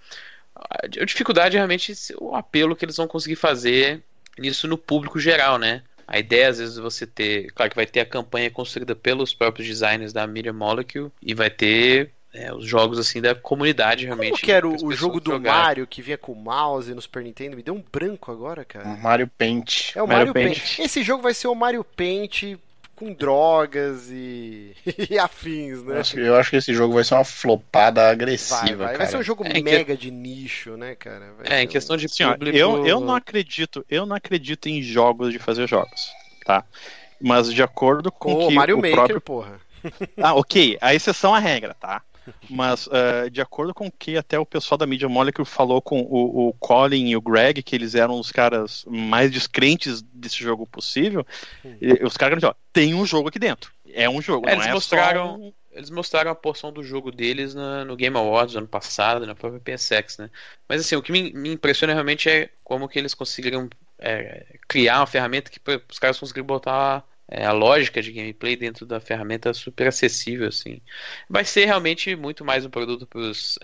A dificuldade é realmente o apelo que eles vão conseguir fazer nisso no público geral, né? A ideia, às vezes, você ter. Claro que vai ter a campanha construída pelos próprios designers da Media Molecule e vai ter é, os jogos assim da comunidade realmente. Como que era o, jogo do jogarem. Mario que vinha com o mouse no Super Nintendo? Me deu um branco agora, cara. Mario Paint. É o Mario, Mario Paint. Paint. Esse jogo vai ser o Mario Paint com drogas e, e afins, né? Eu acho- Eu acho que esse jogo vai ser uma flopada Vai, agressiva, vai. cara. Vai ser um jogo É, em que- mega de nicho, né, cara? Vai É, em questão um- de Assim, público. eu, eu não acredito, eu não acredito em jogos de fazer jogos, tá? Mas de acordo com Com o que Mario o Maker, próprio porra. Ah, ok, a exceção à regra, tá? Mas eh, de acordo com o que até o pessoal da Media Molecule falou com o, o Colin e o Greg, que eles eram os caras mais descrentes desse jogo possível, e- os caras disseram, tem um jogo aqui dentro. É um jogo, É, não eles é só mostraram- um- Eles mostraram a porção do jogo deles na- no Game Awards ano passado, na própria PSX, né? Mas assim, o que me, me impressiona realmente é como que eles conseguiram é, criar uma ferramenta que os caras conseguiram botar é, a lógica de gameplay dentro da ferramenta super acessível, assim. Vai ser realmente muito mais um produto para os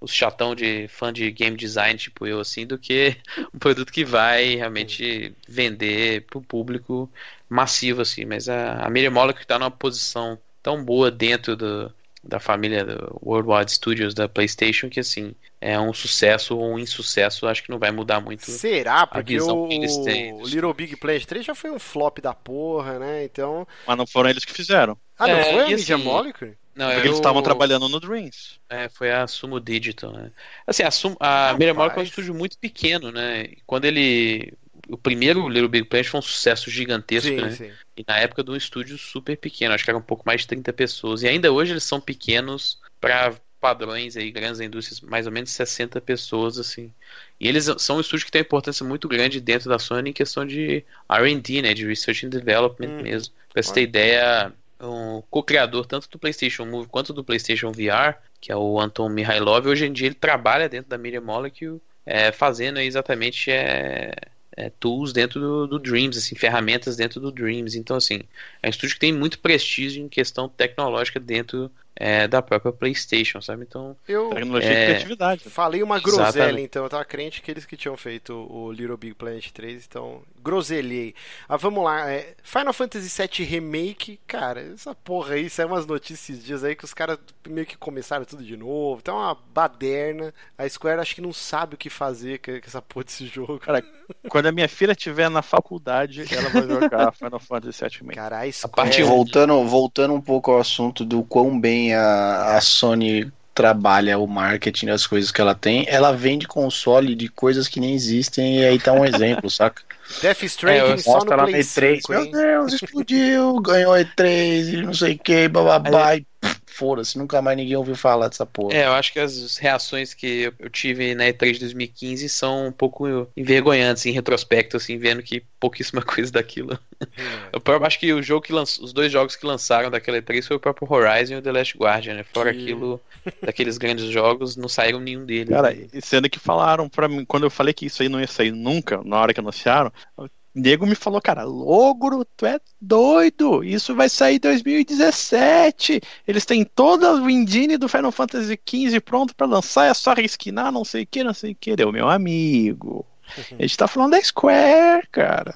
os chatão de fã de game design, tipo eu, assim, do que um produto que vai realmente vender pro público massivo, assim. Mas a, a Media Molecule está numa posição tão boa dentro do, da família do Worldwide Studios da PlayStation que, assim, é um sucesso ou um insucesso, acho que não vai mudar muito. Será? Porque visão o, que eles têm. o Little Big Planet 3 já foi um flop da porra, né? Então. Mas não foram eles que fizeram. Ah, não É, foi a Media assim, Molecule? Não, Porque eu- eles estavam trabalhando no Dreams. É, foi a Sumo Digital, né? Assim, a, Sumo, a Media Molecule é um estúdio muito pequeno, né? Quando ele... O primeiro Little Big Planet foi um sucesso gigantesco, Sim, né? sim. E na época de um estúdio super pequeno, acho que era um pouco mais de 30 pessoas. E ainda hoje eles são pequenos para padrões aí, grandes indústrias, mais ou menos 60 pessoas, assim. E eles são um estúdio que tem uma importância muito grande dentro da Sony em questão de R&D, né? De Research and Development Hum. mesmo. Pra você ter ideia, um co-criador tanto do PlayStation Move quanto do PlayStation VR, que é o Anton Mihailov, hoje em dia ele trabalha dentro da Media Molecule, é, fazendo exatamente é, é, tools dentro do, do Dreams, assim, ferramentas dentro do Dreams. Então, assim, é um estúdio que tem muito prestígio em questão tecnológica dentro é, da própria PlayStation, sabe? Então, Eu Tecnologia É. e criatividade. falei uma groselha, Exatamente. então. Eu tava crente que eles que tinham feito o Little Big Planet 3, então groselhei. Ah, vamos lá. é, Final Fantasy VII Remake, cara, essa porra aí, saiu umas notícias dias aí que os caras meio que começaram tudo de novo. É uma baderna. A Square acho que não sabe o que fazer com essa porra desse jogo. Cara, quando a minha filha estiver na faculdade, ela vai jogar Final Fantasy VII Remake. Cara, a Square... parte um. Voltando, voltando um pouco ao assunto do quão bem a, a Sony trabalha o marketing das coisas que ela tem, ela vende console de coisas que nem existem e aí tá um exemplo, saca? Death Stranding É, só no Play no E3, 5, meu? Deus, explodiu, ganhou E3 e não sei o que, bababá, e foda-se, nunca mais ninguém ouviu falar dessa porra. É, eu acho que as reações que eu tive na E3 de 2015 são um pouco envergonhantes em retrospecto, assim, vendo que pouquíssima coisa daquilo. Eu próprio, acho que o jogo que lanç... os dois jogos que lançaram daquela E3 foi o próprio Horizon e o The Last Guardian, né? Fora Que- aquilo, daqueles grandes jogos, não saíram nenhum deles. Cara, sendo que falaram pra mim, quando eu falei que isso aí não ia sair nunca, na hora que anunciaram, nego me falou, cara, Logro, tu é doido, isso vai sair em 2017. Eles têm toda a engine do Final Fantasy XV pronto pra lançar, é só reskinar, não sei o que, não sei o que. Deu, meu amigo. A gente tá falando da Square, cara.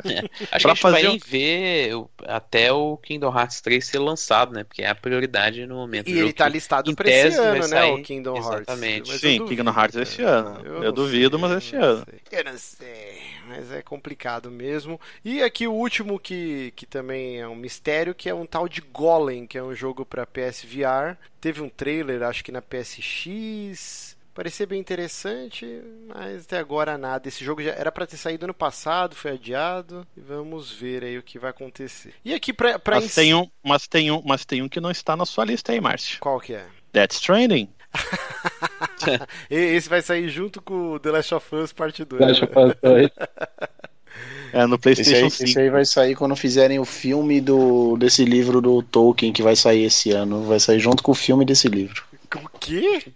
Acho que pra a gente vai um- ver até o Kingdom Hearts 3 ser lançado, né? Porque é a prioridade no momento. E ele tá que- listado em pra esse ano, né? O Kingdom Hearts. Exatamente. Sim, eu Kingdom Hearts é esse cara. ano. Eu não duvido, sei, mas é esse eu ano. sei. Eu não sei, mas é complicado mesmo. E aqui o último que, que também é um mistério, que é um tal de Golem, que é um jogo pra PS VR. Teve um trailer, acho que na PSX. Parecia bem interessante, mas até agora nada. Esse jogo já era pra ter saído ano passado, foi adiado. E vamos ver aí o que vai acontecer. E aqui pra, pra Mas ens- tem, um, mas, tem um, mas tem um que não está na sua lista aí, Márcio. Qual que é? Death Stranding. Esse vai sair junto com o The Last of Us Parte 2. Deixa eu fazer dois. É, no Esse PlayStation aí, 5. esse aí vai sair quando fizerem o filme do, desse livro do Tolkien que vai sair esse ano. Vai sair junto com o filme desse livro. O quê?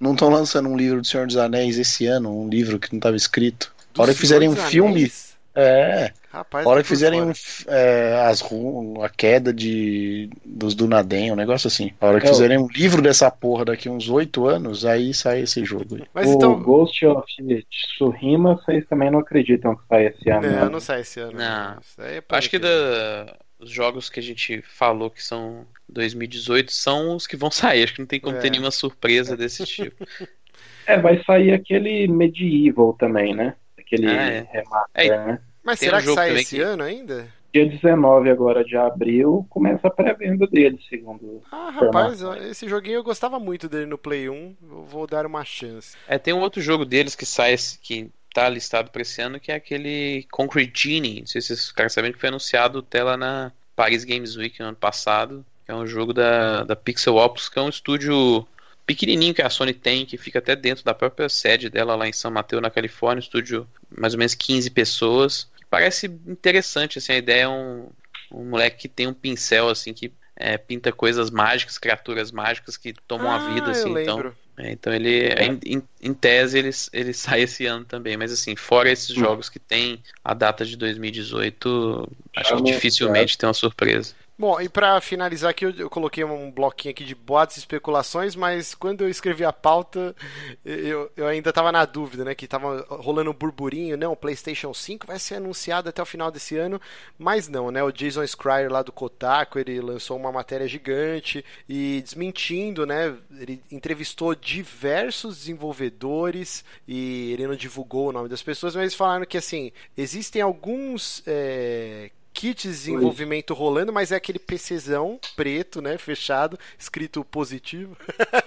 Não estão lançando um livro do Senhor dos Anéis esse ano, um livro que não estava escrito. Do A hora que fizerem um filme. Anéis? É, Rapaz, a hora que fizerem um, é, as a queda de dos Dunaden, um negócio assim. A hora que É, fizerem um livro dessa porra daqui uns oito anos, aí sai esse jogo. aí. Mas o então. Ghost of Tsushima, vocês também não acreditam que sai esse ano. Não, né? não sai esse ano. Não. Isso aí é Acho que da, os jogos que a gente falou que são 2018 são os que vão sair. Acho que não tem como É. ter nenhuma surpresa desse tipo. É, vai sair aquele Medieval também, né? Aquele Ah, é. remaster, É. né? Mas tem será um que sai esse que- ano ainda? Dia 19 agora de abril começa a pré-venda dele, segundo. Ah, rapaz, esse joguinho eu gostava muito dele no Play 1. Eu vou dar uma chance. É, tem um outro jogo deles que sai esse- que tá listado pra esse ano, que é aquele Concrete Genie. Não sei se vocês ficaram sabendo que foi anunciado até lá na Paris Games Week no ano passado. Que é um jogo da, da Pixel Opus, que é um estúdio pequenininho que a Sony tem, que fica até dentro da própria sede dela lá em São Mateus, na Califórnia. Um estúdio mais ou menos 15 pessoas. Parece interessante, assim, a ideia é um, um moleque que tem um pincel, assim, que é, pinta coisas mágicas, criaturas mágicas que tomam ah, a vida, eu assim, então... É, então ele, em, em- em tese, ele, ele sai esse ano também. Mas assim, fora esses jogos que tem a data de 2018, acho que dificilmente tem uma surpresa. Bom, e pra finalizar aqui, eu, coloquei um bloquinho aqui de boatos e especulações, mas quando eu escrevi a pauta, eu, eu ainda tava na dúvida, né? Que tava rolando um burburinho, não, o PlayStation 5 vai ser anunciado até o final desse ano, mas não, né? O Jason Schreier lá do Kotaku, ele lançou uma matéria gigante e desmentindo, né? Ele entrevistou diversos desenvolvedores e ele não divulgou o nome das pessoas, mas eles falaram que, assim, existem alguns... é, kit de desenvolvimento rolando, mas é aquele PCzão preto, né, fechado, escrito positivo.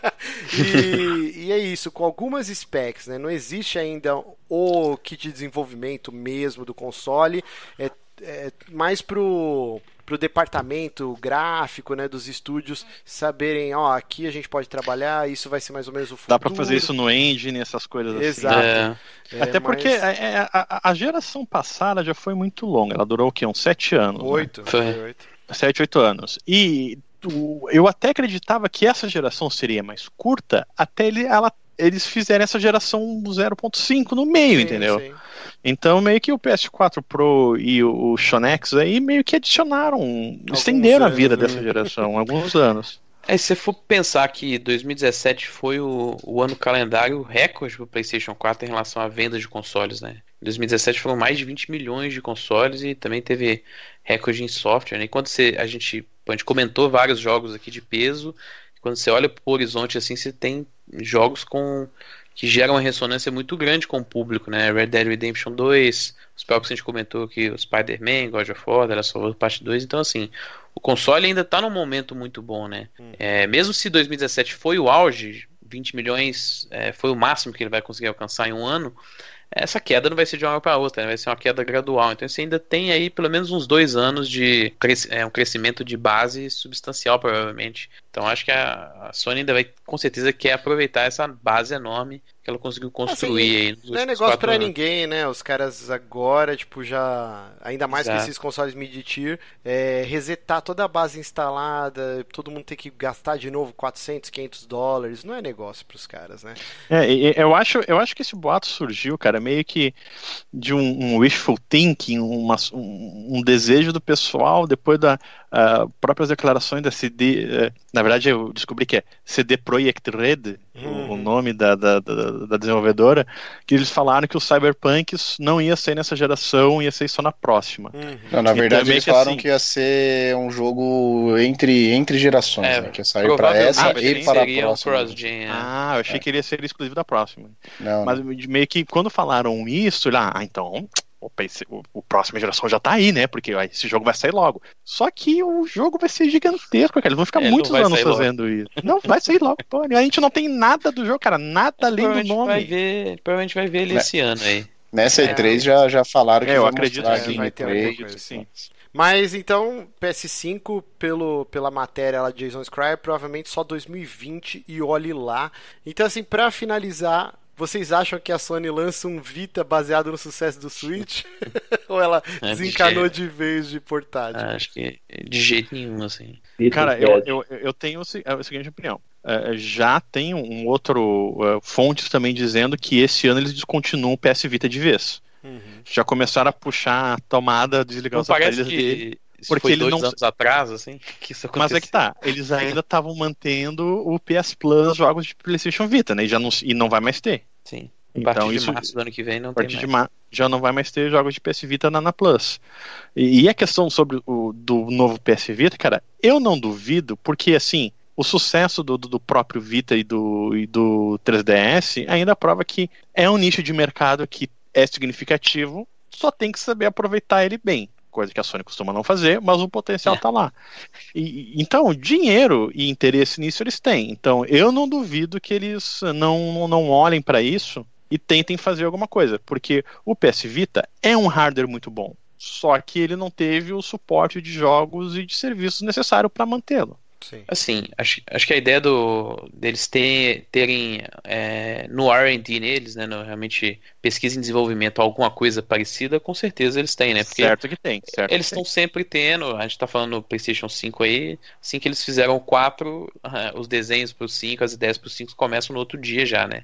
e, e é isso, com algumas specs, né? Não existe ainda o kit de desenvolvimento mesmo do console, é, é mais pro pro departamento gráfico, né, dos estúdios saberem, ó, aqui a gente pode trabalhar, isso vai ser mais ou menos o futuro. Dá pra fazer isso no engine, essas coisas Exato. assim. É, É, Até porque mas- é, é, a, a geração passada já foi muito longa. Ela durou o quê? Uns sete anos. né? Oito, Foi. foi oito. Sete, oito anos. E o- eu até acreditava que essa geração seria mais curta até ele, ela, eles fizerem essa geração 0.5 no meio, Sim, entendeu? sim. Então meio que o PS4 Pro e o, o Xonex aí meio que adicionaram, estenderam a anos, vida né? dessa geração, alguns anos. É, se você for pensar que 2017 foi o, o ano calendário recorde pro PlayStation 4 em relação à venda de consoles, né? Em 2017 foram mais de 20 milhões de consoles e também teve recorde em software, né? E quando você, a gente, a gente comentou vários jogos aqui de peso, quando você olha pro horizonte assim, você tem jogos com que geram uma ressonância muito grande com o público, né? Red Dead Redemption 2, os próprios que a gente comentou aqui, o Spider-Man, God of War, of Us Parte 2, então assim, o console ainda tá num momento muito bom, né? É, mesmo se 2017 foi o auge, 20 milhões é, foi o máximo que ele vai conseguir alcançar em um ano, essa queda não vai ser de uma hora para outra, né? vai ser uma queda gradual. Então você ainda tem aí pelo menos uns dois anos de é, um crescimento de base substancial, provavelmente. Então acho que a, a Sony ainda vai, com certeza, quer aproveitar essa base enorme que ela conseguiu construir assim, Não é negócio para ninguém, né? Os caras agora, tipo, já. Ainda mais Exato. com esses consoles mid-tier, é, resetar toda a base instalada, todo mundo tem que gastar de novo 400, 500 dólares. Não é negócio pros caras, né? É, eu acho, eu acho que esse boato surgiu, cara, meio que de um, um wishful thinking, uma, um, um, desejo do pessoal depois da uh, próprias declarações da CD. Uh, na verdade, eu descobri que é CD Projekt Red, uhum. o nome da, da, da, da, desenvolvedora, que eles falaram que o Cyberpunk não ia ser nessa geração, ia ser só na próxima. Uhum. Não, na verdade, eles falaram assim, que ia ser um jogo entre, entre gerações, é, né? Que ia sair para essa e para a próxima. Um é. ah, eu achei é. que ele ia ser exclusivo da próxima. Não, Mas não. meio que quando falaram isso, lá, ah, então o, o, próxima geração já tá aí, né? Porque ó, esse jogo vai sair logo. Só que o jogo vai ser gigantesco, cara. Eles vão ficar é, muitos anos fazendo logo. isso. Não, vai sair logo, pô. A gente não tem nada do jogo, cara. Nada além do nome. Vai ver, provavelmente vai ver ele né? esse ano aí. Nessa E3 é. já, já falaram que é, eu acredito que vai ter alguma coisa, sim. Mas então, PS5, pelo, pela matéria lá de Jason Schreier, provavelmente só 2020 e olhe lá. Então, assim, para finalizar, vocês acham que a Sony lança um Vita baseado no sucesso do Switch? Ou ela é, desencanou de, de, vez de portátil? Ah, acho que de jeito nenhum, assim. Cara, eu, eu, eu tenho a seguinte opinião. Já tem um outro fontes também dizendo que esse ano eles descontinuam o PS Vita de vez. Uhum. Já começaram a puxar a tomada, desligar os aparelhos que... dele. Porque eles não anos atrás, assim, que isso aconteceu. Mas é que tá, eles ainda estavam mantendo o PS Plus jogos de PlayStation Vita, né? E, já não, e não vai mais ter. Sim. A então, partir isso, de março do ano que vem não tem mais. Mar... já não vai mais ter jogos de PS Vita na, na Plus. E, e a questão sobre o do novo PS Vita, cara, eu não duvido, porque assim, o sucesso do, do próprio Vita e do, e do 3DS ainda prova que é um nicho de mercado que é significativo, só tem que saber aproveitar ele bem coisa que a Sony costuma não fazer, mas o potencial está é. lá. E, então, dinheiro e interesse nisso eles têm. Então, eu não duvido que eles não, não olhem para isso e tentem fazer alguma coisa, porque o PS Vita é um hardware muito bom, só que ele não teve o suporte de jogos e de serviços necessário para mantê-lo. Sim. Assim, acho, acho que a ideia do, deles ter, terem é, no RD neles, né, no, realmente pesquisa e desenvolvimento, alguma coisa parecida, com certeza eles têm, né? Porque certo que tem. Certo eles estão sempre tendo, a gente está falando no PlayStation 5 aí, assim que eles fizeram 4, uh, os desenhos para o 5, as ideias para o 5 começam no outro dia já, né?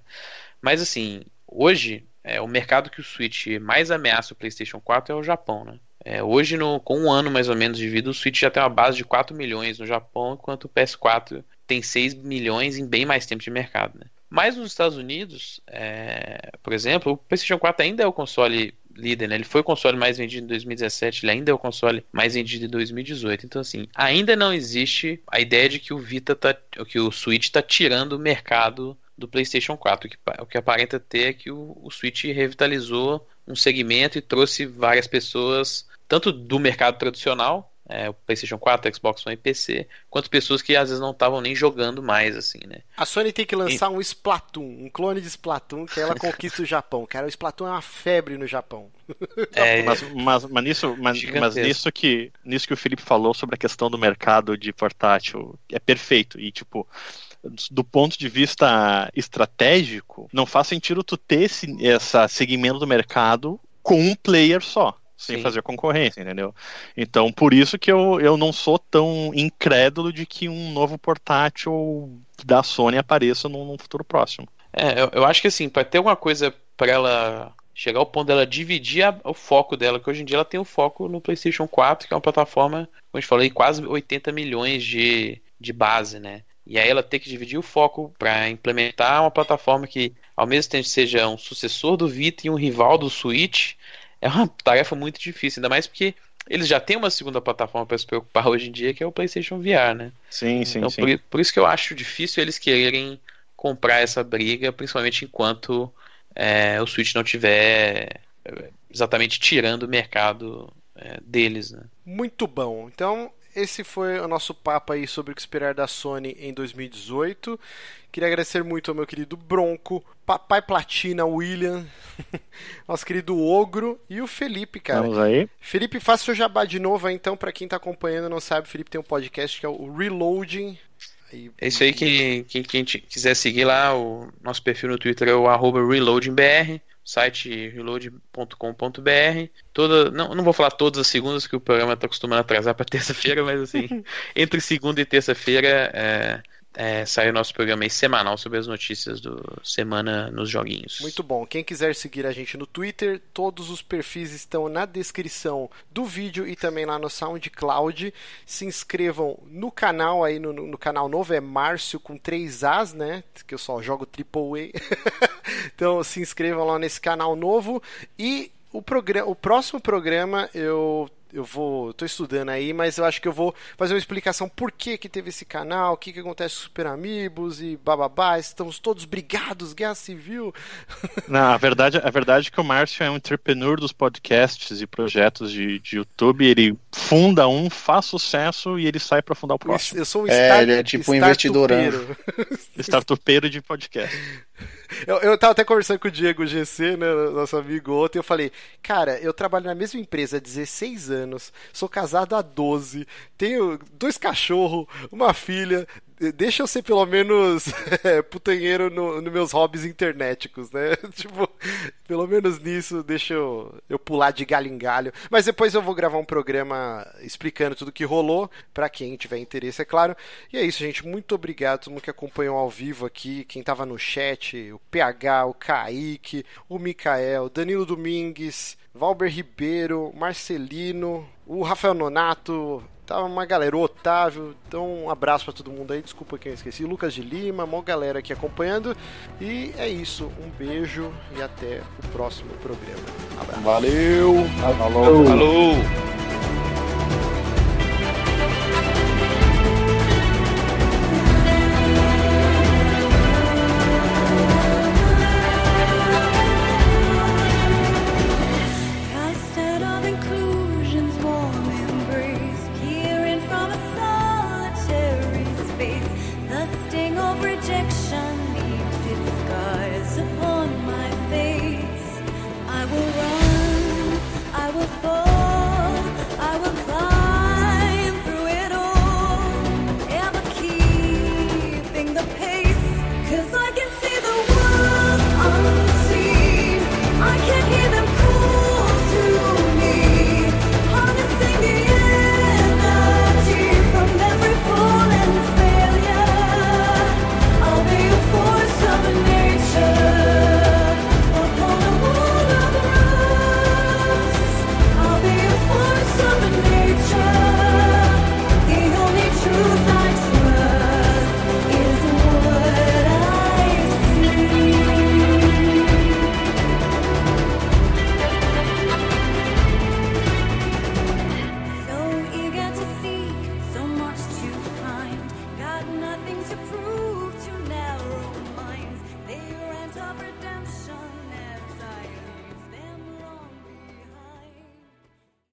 Mas assim, hoje, é, o mercado que o Switch mais ameaça o PlayStation 4 é o Japão, né? É, hoje, no, com um ano mais ou menos de vida, o Switch já tem uma base de 4 milhões no Japão, enquanto o PS4 tem 6 milhões em bem mais tempo de mercado. Né? Mas nos Estados Unidos, é, por exemplo, o PlayStation 4 ainda é o console líder, né? Ele foi o console mais vendido em 2017, ele ainda é o console mais vendido em 2018. Então, assim, ainda não existe a ideia de que o Vita tá, que o Switch está tirando o mercado do PlayStation 4. O que, o que aparenta ter é que o, o Switch revitalizou um segmento e trouxe várias pessoas tanto do mercado tradicional, é, o PlayStation 4, Xbox One e PC, quanto pessoas que às vezes não estavam nem jogando mais, assim, né? A Sony tem que lançar e... um Splatoon, um clone de Splatoon, que ela conquista o Japão. Cara, o Splatoon é uma febre no Japão. É, mas, mas, mas, nisso, mas, mas, nisso, que, nisso que o Felipe falou sobre a questão do mercado de portátil é perfeito. E, tipo, do ponto de vista estratégico, não faz sentido tu ter esse segmento do mercado com um player só sem Sim. fazer concorrência, entendeu? Então, por isso que eu, eu não sou tão incrédulo de que um novo portátil da Sony apareça num, num futuro próximo. É, eu, eu, acho que assim, para ter alguma coisa para ela chegar ao ponto dela dividir a, o foco dela, que hoje em dia ela tem o foco no PlayStation 4, que é uma plataforma, como a gente falou, quase 80 milhões de, de base, né? E aí ela tem que dividir o foco para implementar uma plataforma que, ao mesmo tempo, seja um sucessor do Vita e um rival do Switch, é uma tarefa muito difícil, ainda mais porque eles já têm uma segunda plataforma para se preocupar hoje em dia, que é o PlayStation VR, né? Sim, sim, então, sim. Por, por, isso que eu acho difícil eles quererem comprar essa briga, principalmente enquanto é, o Switch não tiver é, exatamente tirando o mercado é, deles, né? Muito bom. Então, esse foi o nosso papo aí sobre o que esperar da Sony em 2018. Queria agradecer muito ao meu querido Bronco, Papai Platina, William, Nosso querido Ogro e o Felipe, cara. Vamos aí. Felipe, faça seu jabá de novo aí, então, para quem tá acompanhando não sabe, o Felipe tem um podcast que é o Reloading. Aí... É isso aí, que quem, quem quiser seguir lá, o nosso perfil no Twitter é o reloadingbr site reload.com.br. Toda, não, não vou falar todas as segundas que o programa está acostumando a atrasar para terça-feira, mas assim, entre segunda e terça-feira é, é, sai o nosso programa aí semanal sobre as notícias do Semana nos Joguinhos. Muito bom. Quem quiser seguir a gente no Twitter, todos os perfis estão na descrição do vídeo e também lá no SoundCloud. Se inscrevam no canal aí, no, no canal novo, é Márcio com 3 As, né? Que eu só jogo Triple A. então se inscrevam lá nesse canal novo. E o, programa, o próximo programa eu eu vou. tô estudando aí, mas eu acho que eu vou fazer uma explicação por que, que teve esse canal, o que, que acontece com os Super Amigos e bababá. Estamos todos brigados, guerra civil. Não, a verdade, a verdade é que o Márcio é um entrepreneur dos podcasts e projetos de, de YouTube. Ele funda um, faz sucesso e ele sai para fundar o próximo. Eu sou um é, start, ele é tipo um investidor. Startupeiro de podcast. Eu, eu tava até conversando com o Diego GC, né, nosso amigo ontem, eu falei, cara, eu trabalho na mesma empresa há 16 anos, sou casado há 12, tenho dois cachorros, uma filha, deixa eu ser pelo menos é, putanheiro nos no meus hobbies internéticos, né? tipo, pelo menos nisso, deixa eu, eu pular de galho em galho. Mas depois eu vou gravar um programa explicando tudo que rolou, para quem tiver interesse, é claro. E é isso, gente. Muito obrigado todo mundo que acompanhou ao vivo aqui, quem tava no chat, o PH, o Kaique, o Mikael, Danilo Domingues, Valber Ribeiro, Marcelino, o Rafael Nonato, Tava uma galera, o Otávio. Então, um abraço para todo mundo aí. Desculpa quem eu esqueci. Lucas de Lima, uma galera aqui acompanhando. E é isso. Um beijo e até o próximo programa. Abraço. Valeu. Falou. Falou.